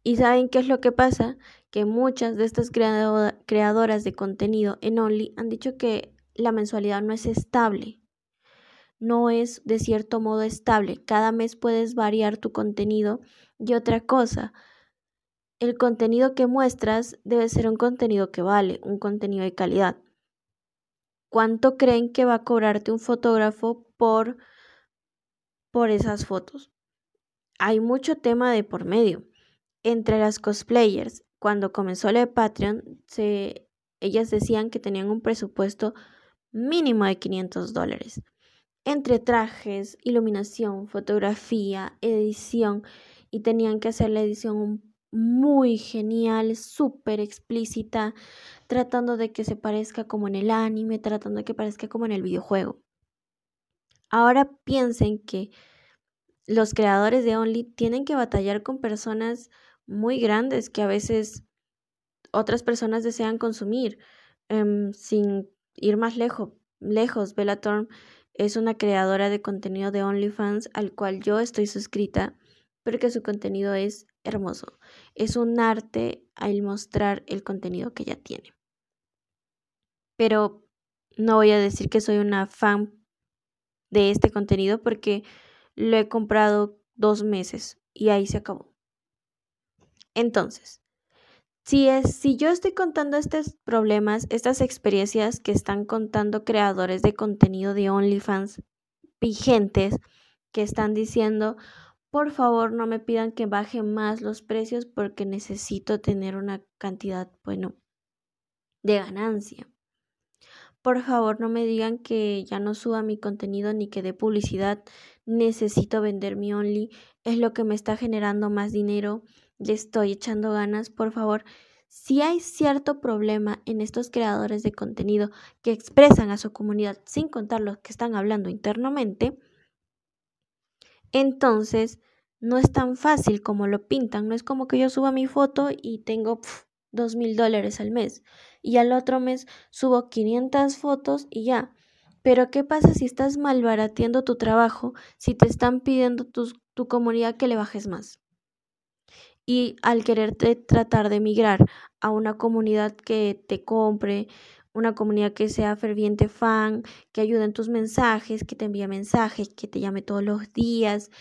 ¿Y saben qué es lo que pasa? Que muchas de estas creadoras de contenido en Only han dicho que la mensualidad no es estable. no es de cierto modo estable. Cada mes puedes variar tu contenido. Y otra cosa, el contenido que muestras debe ser un contenido que vale, un contenido de calidad. ¿Cuánto creen que va a cobrarte un fotógrafo por, por esas fotos? Hay mucho tema de por medio. Entre las cosplayers, cuando comenzó la de Patreon, se, ellas decían que tenían un presupuesto mínimo de 500 dólares. Entre trajes, iluminación, fotografía, edición, y tenían que hacer la edición muy genial, súper explícita, tratando de que se parezca como en el anime, tratando de que parezca como en el videojuego. Ahora piensen que los creadores de Only tienen que batallar con personas muy grandes que a veces otras personas desean consumir. Em, sin ir más lejos, lejos, Bellatorm es una creadora de contenido de OnlyFans al cual yo estoy suscrita porque su contenido es hermoso. Es un arte al mostrar el contenido que ella tiene. Pero no voy a decir que soy una fan de este contenido porque lo he comprado dos meses y ahí se acabó. Entonces, si, es, si yo estoy contando estos problemas, estas experiencias que están contando creadores de contenido de OnlyFans vigentes, que están diciendo, por favor no me pidan que baje más los precios porque necesito tener una cantidad, bueno, de ganancia. Por favor no me digan que ya no suba mi contenido ni que dé publicidad. Necesito vender mi Only. Es lo que me está generando más dinero. Le estoy echando ganas. Por favor, si hay cierto problema en estos creadores de contenido que expresan a su comunidad sin contar los que están hablando internamente, entonces no es tan fácil como lo pintan. No es como que yo suba mi foto y tengo dos mil dólares al mes y al otro mes subo 500 fotos y ya. Pero ¿qué pasa si estás malbarateando tu trabajo si te están pidiendo tu, tu comunidad que le bajes más? Y al quererte tratar de migrar a una comunidad que te compre, una comunidad que sea ferviente fan, que ayude en tus mensajes, que te envíe mensajes, que te llame todos los días,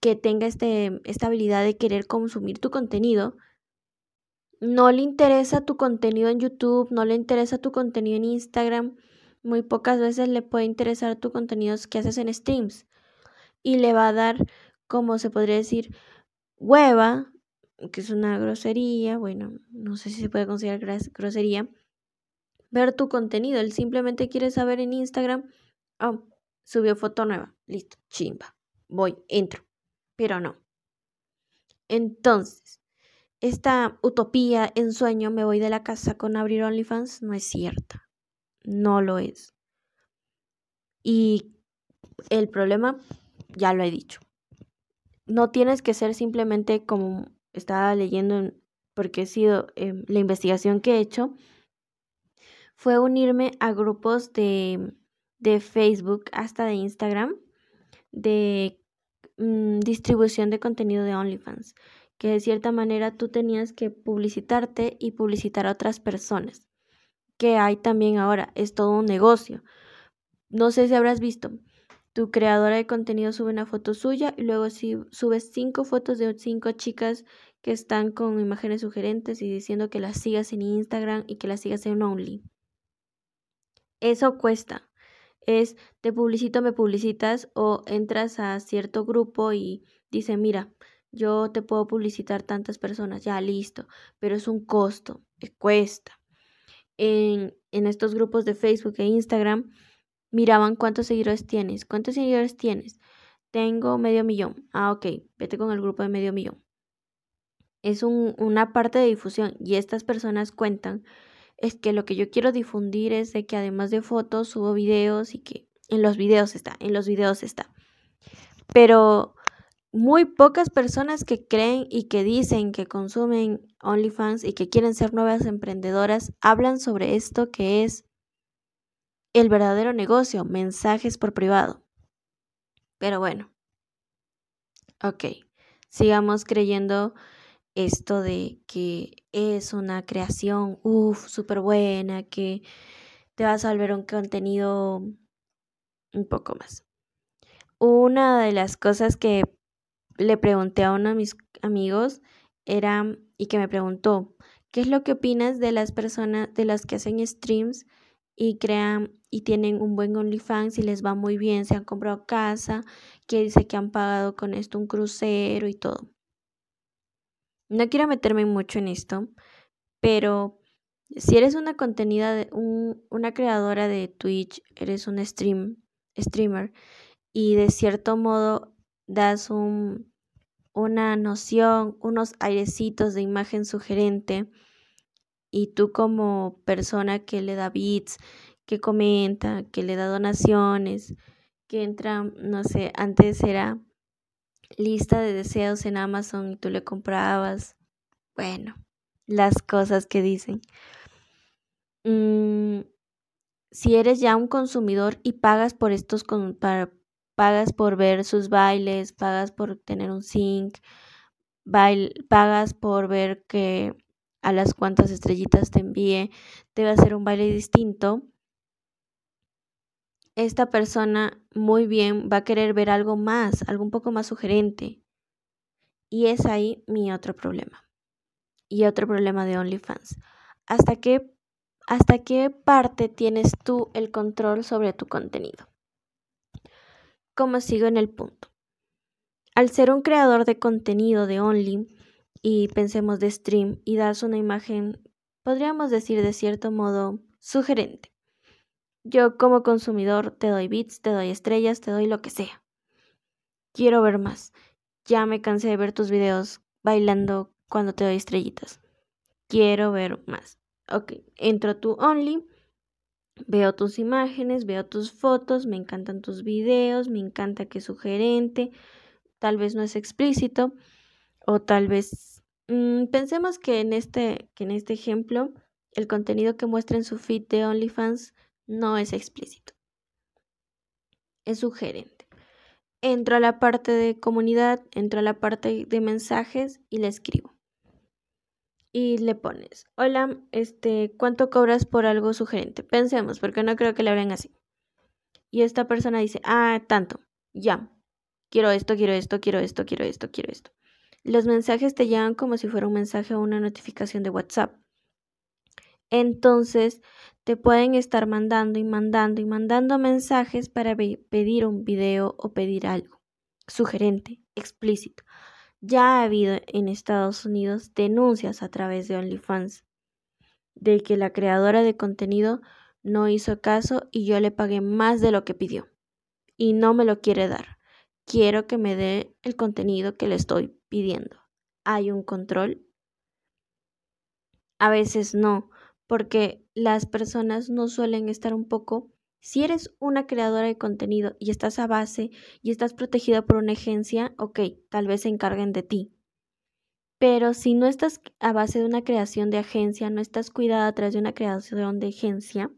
que tenga este, esta habilidad de querer consumir tu contenido, no le interesa tu contenido en YouTube, no le interesa tu contenido en Instagram, muy pocas veces le puede interesar tu contenido que haces en streams. Y le va a dar, como se podría decir, hueva, que es una grosería, bueno, no sé si se puede considerar grosería, ver tu contenido. Él simplemente quiere saber en Instagram, oh, subió foto nueva, listo, chimba, voy, entro, pero no. Entonces, esta utopía, ensueño, me voy de la casa con abrir OnlyFans, no es cierta. No lo es. Y el problema, ya lo he dicho. No tienes que ser simplemente como estaba leyendo, porque he sido em, la investigación que he hecho, fue unirme a grupos de, de Facebook, hasta de Instagram, de mm, distribución de contenido de OnlyFans, que de cierta manera tú tenías que publicitarte y publicitar a otras personas, que hay también ahora, es todo un negocio. No sé si habrás visto, tu creadora de contenido sube una foto suya y luego si subes cinco fotos de cinco chicas que están con imágenes sugerentes y diciendo que las sigas en Instagram y que las sigas en Only. Eso cuesta. Es te publicito, me publicitas o entras a cierto grupo y dice, mira, yo te puedo publicitar tantas personas, ya listo, pero es un costo, cuesta. En, en estos grupos de Facebook e Instagram miraban cuántos seguidores tienes, cuántos seguidores tienes. Tengo medio millón. Ah, ok, vete con el grupo de medio millón. Es un, una parte de difusión y estas personas cuentan es que lo que yo quiero difundir es de que además de fotos subo videos y que en los videos está, en los videos está. Pero muy pocas personas que creen y que dicen que consumen OnlyFans y que quieren ser nuevas emprendedoras hablan sobre esto que es el verdadero negocio, mensajes por privado. Pero bueno, ok, sigamos creyendo esto de que es una creación, uff, súper buena, que te vas a volver un contenido un poco más. Una de las cosas que le pregunté a uno de mis amigos era, y que me preguntó, ¿qué es lo que opinas de las personas, de las que hacen streams y crean y tienen un buen OnlyFans y les va muy bien, se han comprado casa, que dice que han pagado con esto un crucero y todo? No quiero meterme mucho en esto, pero si eres una contenida de una creadora de Twitch, eres un stream, streamer y de cierto modo das un, una noción, unos airecitos de imagen sugerente y tú como persona que le da bits, que comenta, que le da donaciones, que entra, no sé, antes era lista de deseos en Amazon y tú le comprabas. Bueno, las cosas que dicen. Mm, si eres ya un consumidor y pagas por estos, pagas por ver sus bailes, pagas por tener un sync, pagas por ver que a las cuantas estrellitas te envíe, a hacer un baile distinto. Esta persona muy bien va a querer ver algo más, algo un poco más sugerente. Y es ahí mi otro problema. Y otro problema de OnlyFans. ¿Hasta qué hasta qué parte tienes tú el control sobre tu contenido. Como sigo en el punto. Al ser un creador de contenido de Only y pensemos de stream y das una imagen, podríamos decir de cierto modo, sugerente. Yo como consumidor te doy bits, te doy estrellas, te doy lo que sea. Quiero ver más. Ya me cansé de ver tus videos bailando cuando te doy estrellitas. Quiero ver más ok, entro a tu Only, veo tus imágenes, veo tus fotos, me encantan tus videos, me encanta que es sugerente, tal vez no es explícito o tal vez mm, pensemos que en este que en este ejemplo el contenido que muestra en su feed de OnlyFans no es explícito. Es sugerente. Entro a la parte de comunidad, entro a la parte de mensajes y le escribo y le pones, hola, este, ¿cuánto cobras por algo sugerente? Pensemos, porque no creo que le hablen así. Y esta persona dice, ah, tanto, ya, quiero esto, quiero esto, quiero esto, quiero esto, quiero esto. Los mensajes te llegan como si fuera un mensaje o una notificación de WhatsApp. Entonces, te pueden estar mandando y mandando y mandando mensajes para pedir un video o pedir algo sugerente, explícito. Ya ha habido en Estados Unidos denuncias a través de OnlyFans de que la creadora de contenido no hizo caso y yo le pagué más de lo que pidió y no me lo quiere dar. Quiero que me dé el contenido que le estoy pidiendo. ¿Hay un control? A veces no, porque las personas no suelen estar un poco si eres una creadora de contenido y estás a base y estás protegida por una agencia, ok, tal vez se encarguen de ti. Pero si no estás a base de una creación de agencia, no estás cuidada a través de una creación de agencia,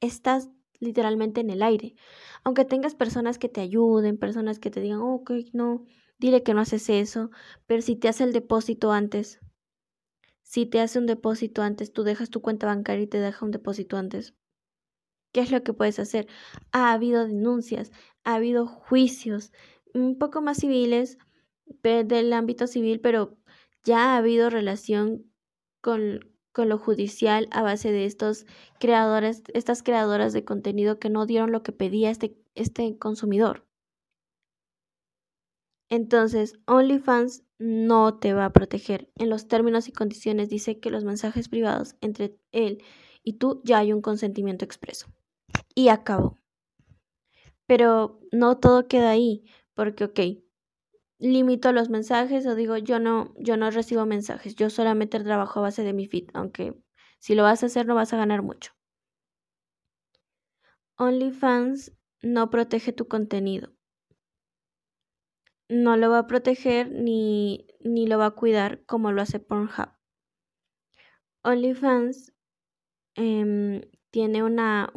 estás literalmente en el aire. Aunque tengas personas que te ayuden, personas que te digan, ok, no, dile que no haces eso, pero si te hace el depósito antes, si te hace un depósito antes, tú dejas tu cuenta bancaria y te deja un depósito antes, ¿Qué es lo que puedes hacer? Ha habido denuncias, ha habido juicios, un poco más civiles del ámbito civil, pero ya ha habido relación con, con lo judicial a base de estos creadores, estas creadoras de contenido que no dieron lo que pedía este, este consumidor. Entonces, OnlyFans no te va a proteger. En los términos y condiciones dice que los mensajes privados entre él y tú ya hay un consentimiento expreso y acabó. Pero no todo queda ahí, porque, ok, limito los mensajes o digo, yo no, yo no recibo mensajes, yo solamente trabajo a base de mi feed, aunque si lo vas a hacer no vas a ganar mucho. OnlyFans no protege tu contenido. No lo va a proteger ni, ni lo va a cuidar como lo hace Pornhub. OnlyFans em, tiene una,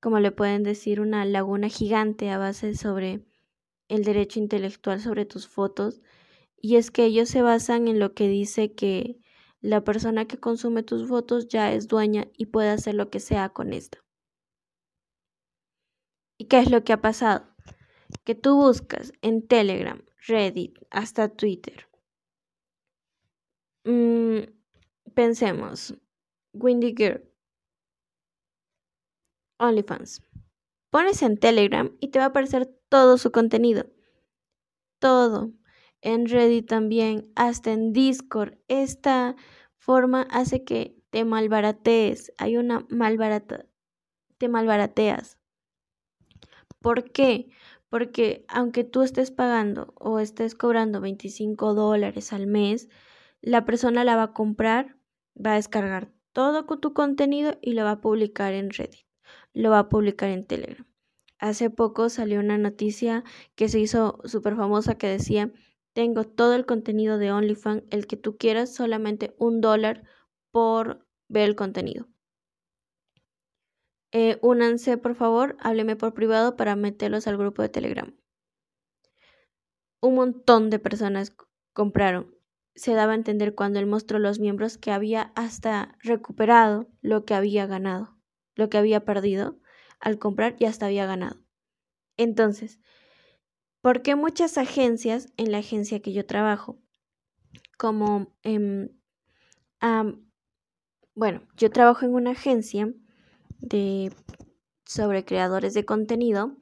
como le pueden decir, una laguna gigante a base sobre el derecho intelectual sobre tus fotos. Y es que ellos se basan en lo que dice que la persona que consume tus fotos ya es dueña y puede hacer lo que sea con esta. ¿Y qué es lo que ha pasado? Que tú buscas en Telegram, Reddit, hasta Twitter. Mm, pensemos, Windy Girl, OnlyFans. Pones en Telegram y te va a aparecer todo su contenido. Todo. En Reddit también, hasta en Discord. Esta forma hace que te malbaratees. Hay una malbarata. Te malbarateas. ¿Por qué? Porque aunque tú estés pagando o estés cobrando 25 dólares al mes, la persona la va a comprar, va a descargar todo tu contenido y lo va a publicar en Reddit, lo va a publicar en Telegram. Hace poco salió una noticia que se hizo súper famosa que decía, tengo todo el contenido de OnlyFans, el que tú quieras, solamente un dólar por ver el contenido. Eh, únanse, por favor, hábleme por privado para meterlos al grupo de Telegram. Un montón de personas compraron. Se daba a entender cuando él mostró los miembros que había hasta recuperado lo que había ganado, lo que había perdido al comprar y hasta había ganado. Entonces, ¿por qué muchas agencias, en la agencia que yo trabajo, como, em, bueno, yo trabajo en una agencia de sobre creadores de contenido,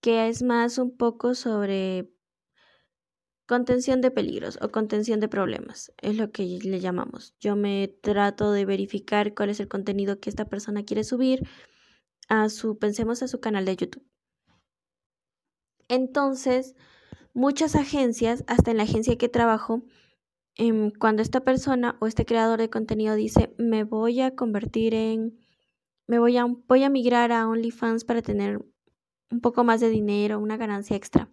que es más un poco sobre contención de peligros o contención de problemas, es lo que le llamamos. Yo me trato de verificar cuál es el contenido que esta persona quiere subir a su, pensemos a su canal de YouTube. Entonces, muchas agencias, hasta en la agencia que trabajo, em, cuando esta persona o este creador de contenido dice, me voy a convertir en me voy a, migrar a OnlyFans para tener un poco más de dinero, una ganancia extra.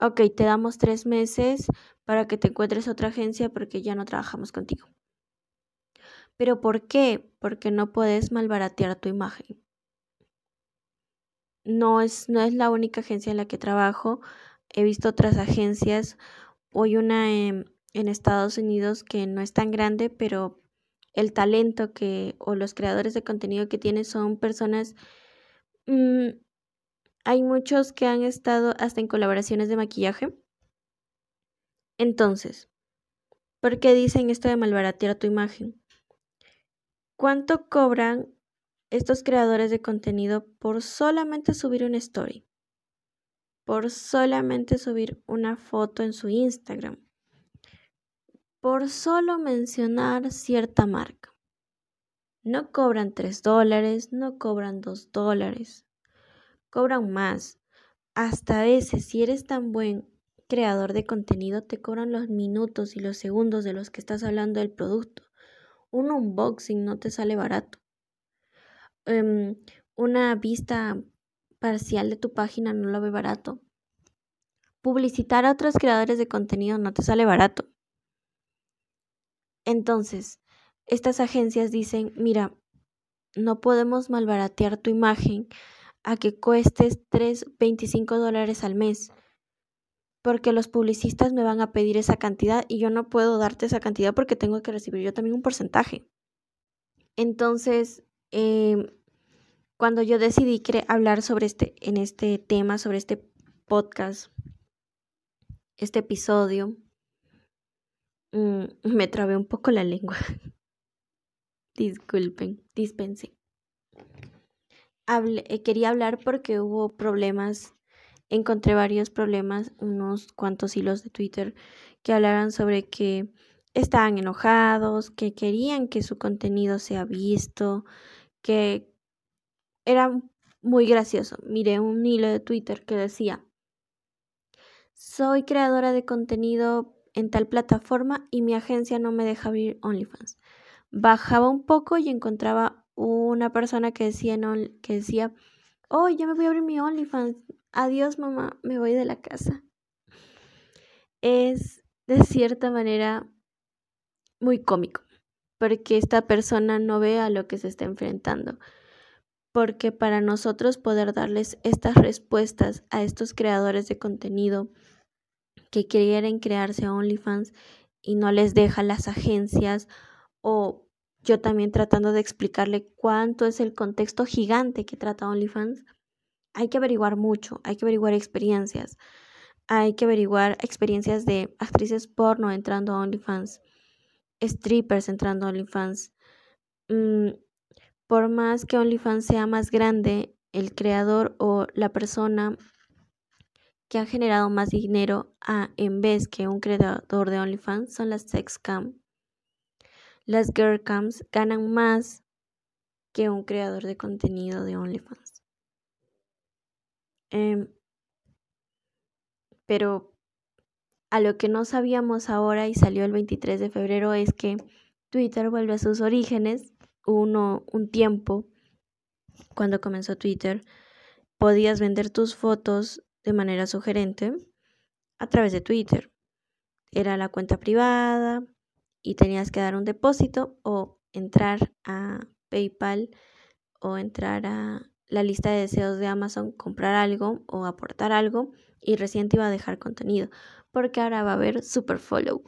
Ok, te damos tres meses para que te encuentres otra agencia porque ya no trabajamos contigo. ¿Pero por qué? Porque no puedes malbaratear tu imagen. No es, no es la única agencia en la que trabajo. He visto otras agencias. Hoy una en Estados Unidos que no es tan grande, pero el talento que o los creadores de contenido que tienen son personas mm, hay muchos que han estado hasta en colaboraciones de maquillaje entonces ¿por qué dicen esto de malbaratear tu imagen? ¿cuánto cobran estos creadores de contenido por solamente subir una story? por solamente subir una foto en su Instagram por solo mencionar cierta marca. No cobran 3 dólares, no cobran 2 dólares, cobran más. Hasta a veces, si eres tan buen creador de contenido, te cobran los minutos y los segundos de los que estás hablando del producto. Un unboxing no te sale barato. Em, una vista parcial de tu página no lo ve barato. Publicitar a otros creadores de contenido no te sale barato. Entonces, estas agencias dicen, mira, no podemos malbaratear tu imagen a que cuestes 3, 25 dólares al mes, porque los publicistas me van a pedir esa cantidad y yo no puedo darte esa cantidad porque tengo que recibir yo también un porcentaje. Entonces, em, cuando yo decidí hablar sobre este, en este tema, sobre este podcast, este episodio, Mm, me trabé un poco la lengua. Disculpen, dispensen. Eh, quería hablar porque hubo problemas, encontré varios problemas, unos cuantos hilos de Twitter que hablaran sobre que estaban enojados, que querían que su contenido sea visto, que era muy gracioso. Miré un hilo de Twitter que decía, soy creadora de contenido en tal plataforma y mi agencia no me deja abrir OnlyFans. Bajaba un poco y encontraba una persona que decía, que decía, oh, ya me voy a abrir mi OnlyFans. Adiós, mamá, me voy de la casa. Es de cierta manera muy cómico, porque esta persona no ve a lo que se está enfrentando. Porque para nosotros poder darles estas respuestas a estos creadores de contenido, que quieren crearse OnlyFans y no les deja las agencias o yo también tratando de explicarle cuánto es el contexto gigante que trata OnlyFans, hay que averiguar mucho, hay que averiguar experiencias, hay que averiguar experiencias de actrices porno entrando a OnlyFans, strippers entrando a OnlyFans. Mm, por más que OnlyFans sea más grande, el creador o la persona que ha generado más dinero en vez que un creador de OnlyFans son las sex cam. Las girl cams ganan más que un creador de contenido de OnlyFans. Em, pero a lo que no sabíamos ahora y salió el 23 de febrero es que Twitter vuelve a sus orígenes. Uno, un tiempo, cuando comenzó Twitter, podías vender tus fotos de manera sugerente a través de Twitter. Era la cuenta privada y tenías que dar un depósito o entrar a PayPal o entrar a la lista de deseos de Amazon, comprar algo o aportar algo y recién te iba a dejar contenido, porque ahora va a haber super follow.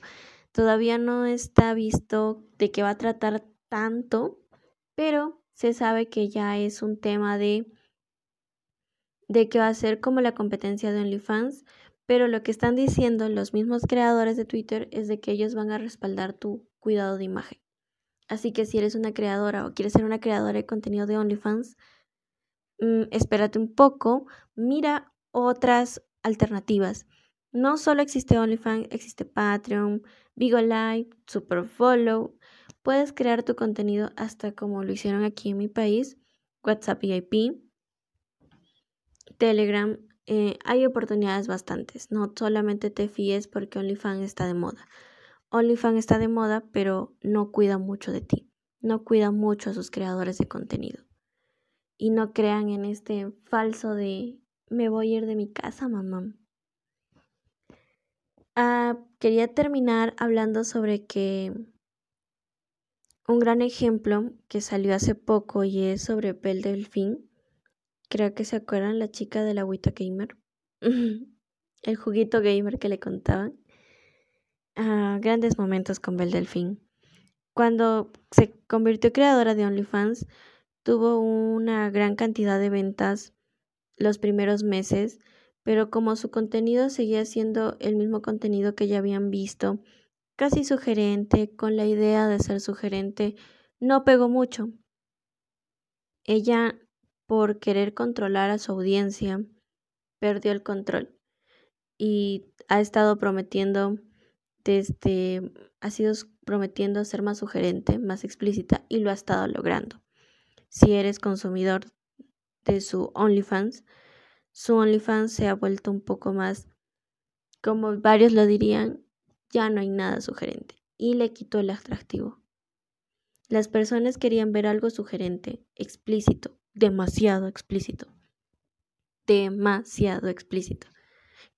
Todavía no está visto de qué va a tratar tanto, pero se sabe que ya es un tema de de que va a ser como la competencia de OnlyFans, pero lo que están diciendo los mismos creadores de Twitter es de que ellos van a respaldar tu cuidado de imagen. Así que si eres una creadora o quieres ser una creadora de contenido de OnlyFans, mm, espérate un poco, mira otras alternativas. No solo existe OnlyFans, existe Patreon, Vigo Live, Superfollow. Puedes crear tu contenido hasta como lo hicieron aquí en mi país, WhatsApp VIP, Telegram. Eh, hay oportunidades bastantes. No solamente te fíes porque OnlyFans está de moda. OnlyFans está de moda, pero no cuida mucho de ti. No cuida mucho a sus creadores de contenido. Y no crean en este falso de me voy a ir de mi casa, mamá. Ah, quería terminar hablando sobre que un gran ejemplo que salió hace poco y es sobre Belle Delfín. Creo que se acuerdan la chica de la agüita gamer. El juguito gamer que le contaban. Ah, grandes momentos con Belle Delfín. Cuando se convirtió creadora de OnlyFans, tuvo una gran cantidad de ventas los primeros meses, pero como su contenido seguía siendo el mismo contenido que ya habían visto, casi sugerente, con la idea de ser sugerente, no pegó mucho. Ella, por querer controlar a su audiencia, perdió el control y ha estado prometiendo desde ha sido prometiendo ser más sugerente, más explícita y lo ha estado logrando. Si eres consumidor de su OnlyFans, su OnlyFans se ha vuelto un poco más, como varios lo dirían, ya no hay nada sugerente y le quitó el atractivo. Las personas querían ver algo sugerente, explícito, demasiado explícito. Demasiado explícito.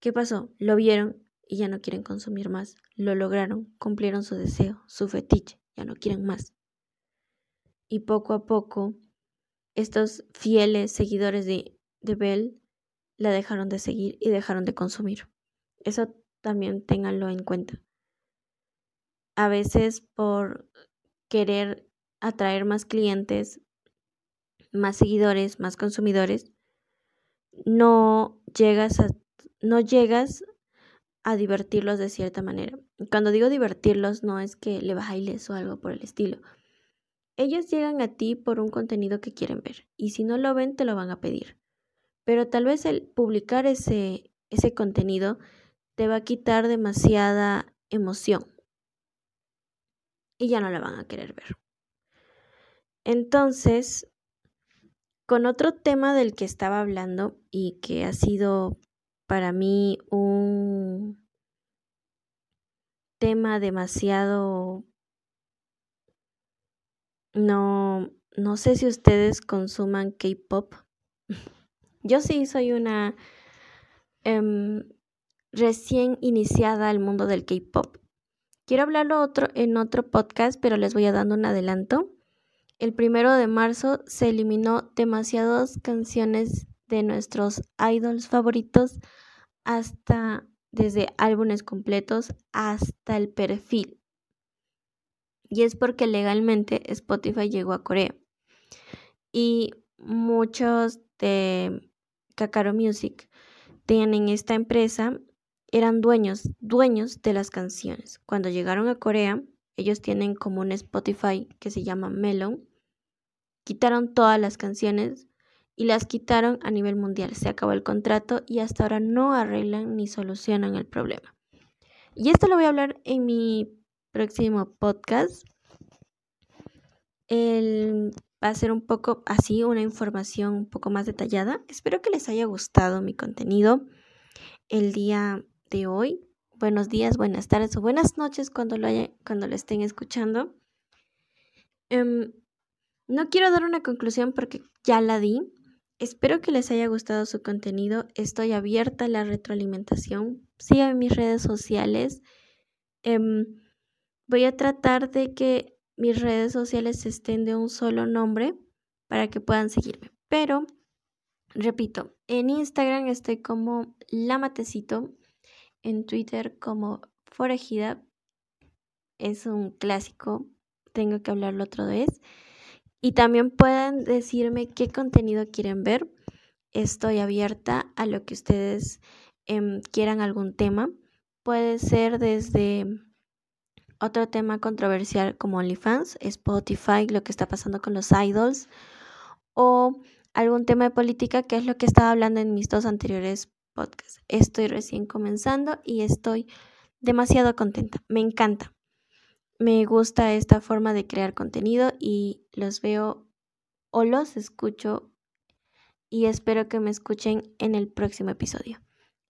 ¿Qué pasó? Lo vieron y ya no quieren consumir más. Lo lograron, cumplieron su deseo, su fetiche, ya no quieren más. Y poco a poco estos fieles seguidores de, de Bell la dejaron de seguir y dejaron de consumir. Eso también ténganlo en cuenta. A veces por querer atraer más clientes, más seguidores, más consumidores, no llegas a, no llegas a divertirlos de cierta manera. Cuando digo divertirlos no es que le bailes o algo por el estilo, ellos llegan a ti por un contenido que quieren ver y si no lo ven te lo van a pedir. Pero tal vez el publicar ese, ese contenido te va a quitar demasiada emoción y ya no la van a querer ver. Entonces, con otro tema del que estaba hablando y que ha sido para mí un tema demasiado no, no sé si ustedes consuman K-pop. Yo sí soy una em, recién iniciada al mundo del K-pop. Quiero hablarlo otro, en otro podcast, pero les voy a dando un adelanto. El primero de marzo se eliminó demasiadas canciones de nuestros idols favoritos, hasta desde álbumes completos hasta el perfil y es porque legalmente Spotify llegó a Corea. Y muchos de Kakaro Music, tienen esta empresa, eran dueños, dueños de las canciones. Cuando llegaron a Corea, ellos tienen como un Spotify que se llama Melon, quitaron todas las canciones y las quitaron a nivel mundial. Se acabó el contrato y hasta ahora no arreglan ni solucionan el problema. Y esto lo voy a hablar en mi próximo podcast. El, va a ser un poco así, una información un poco más detallada. Espero que les haya gustado mi contenido el día de hoy. Buenos días, buenas tardes o buenas noches cuando lo, cuando lo estén escuchando. Em, no quiero dar una conclusión porque ya la di. Espero que les haya gustado su contenido. Estoy abierta a la retroalimentación. Síganme en mis redes sociales. Em, voy a tratar de que mis redes sociales estén de un solo nombre para que puedan seguirme. Pero, repito, en Instagram estoy como Lamatecito, en Twitter como Forejida. Es un clásico, tengo que hablarlo otra vez. Y también pueden decirme qué contenido quieren ver. Estoy abierta a lo que ustedes em, quieran algún tema. Puede ser desde otro tema controversial como OnlyFans, Spotify, lo que está pasando con los idols o algún tema de política que es lo que estaba hablando en mis dos anteriores podcasts. Estoy recién comenzando y estoy demasiado contenta. Me encanta. Me gusta esta forma de crear contenido y los veo o los escucho y espero que me escuchen en el próximo episodio.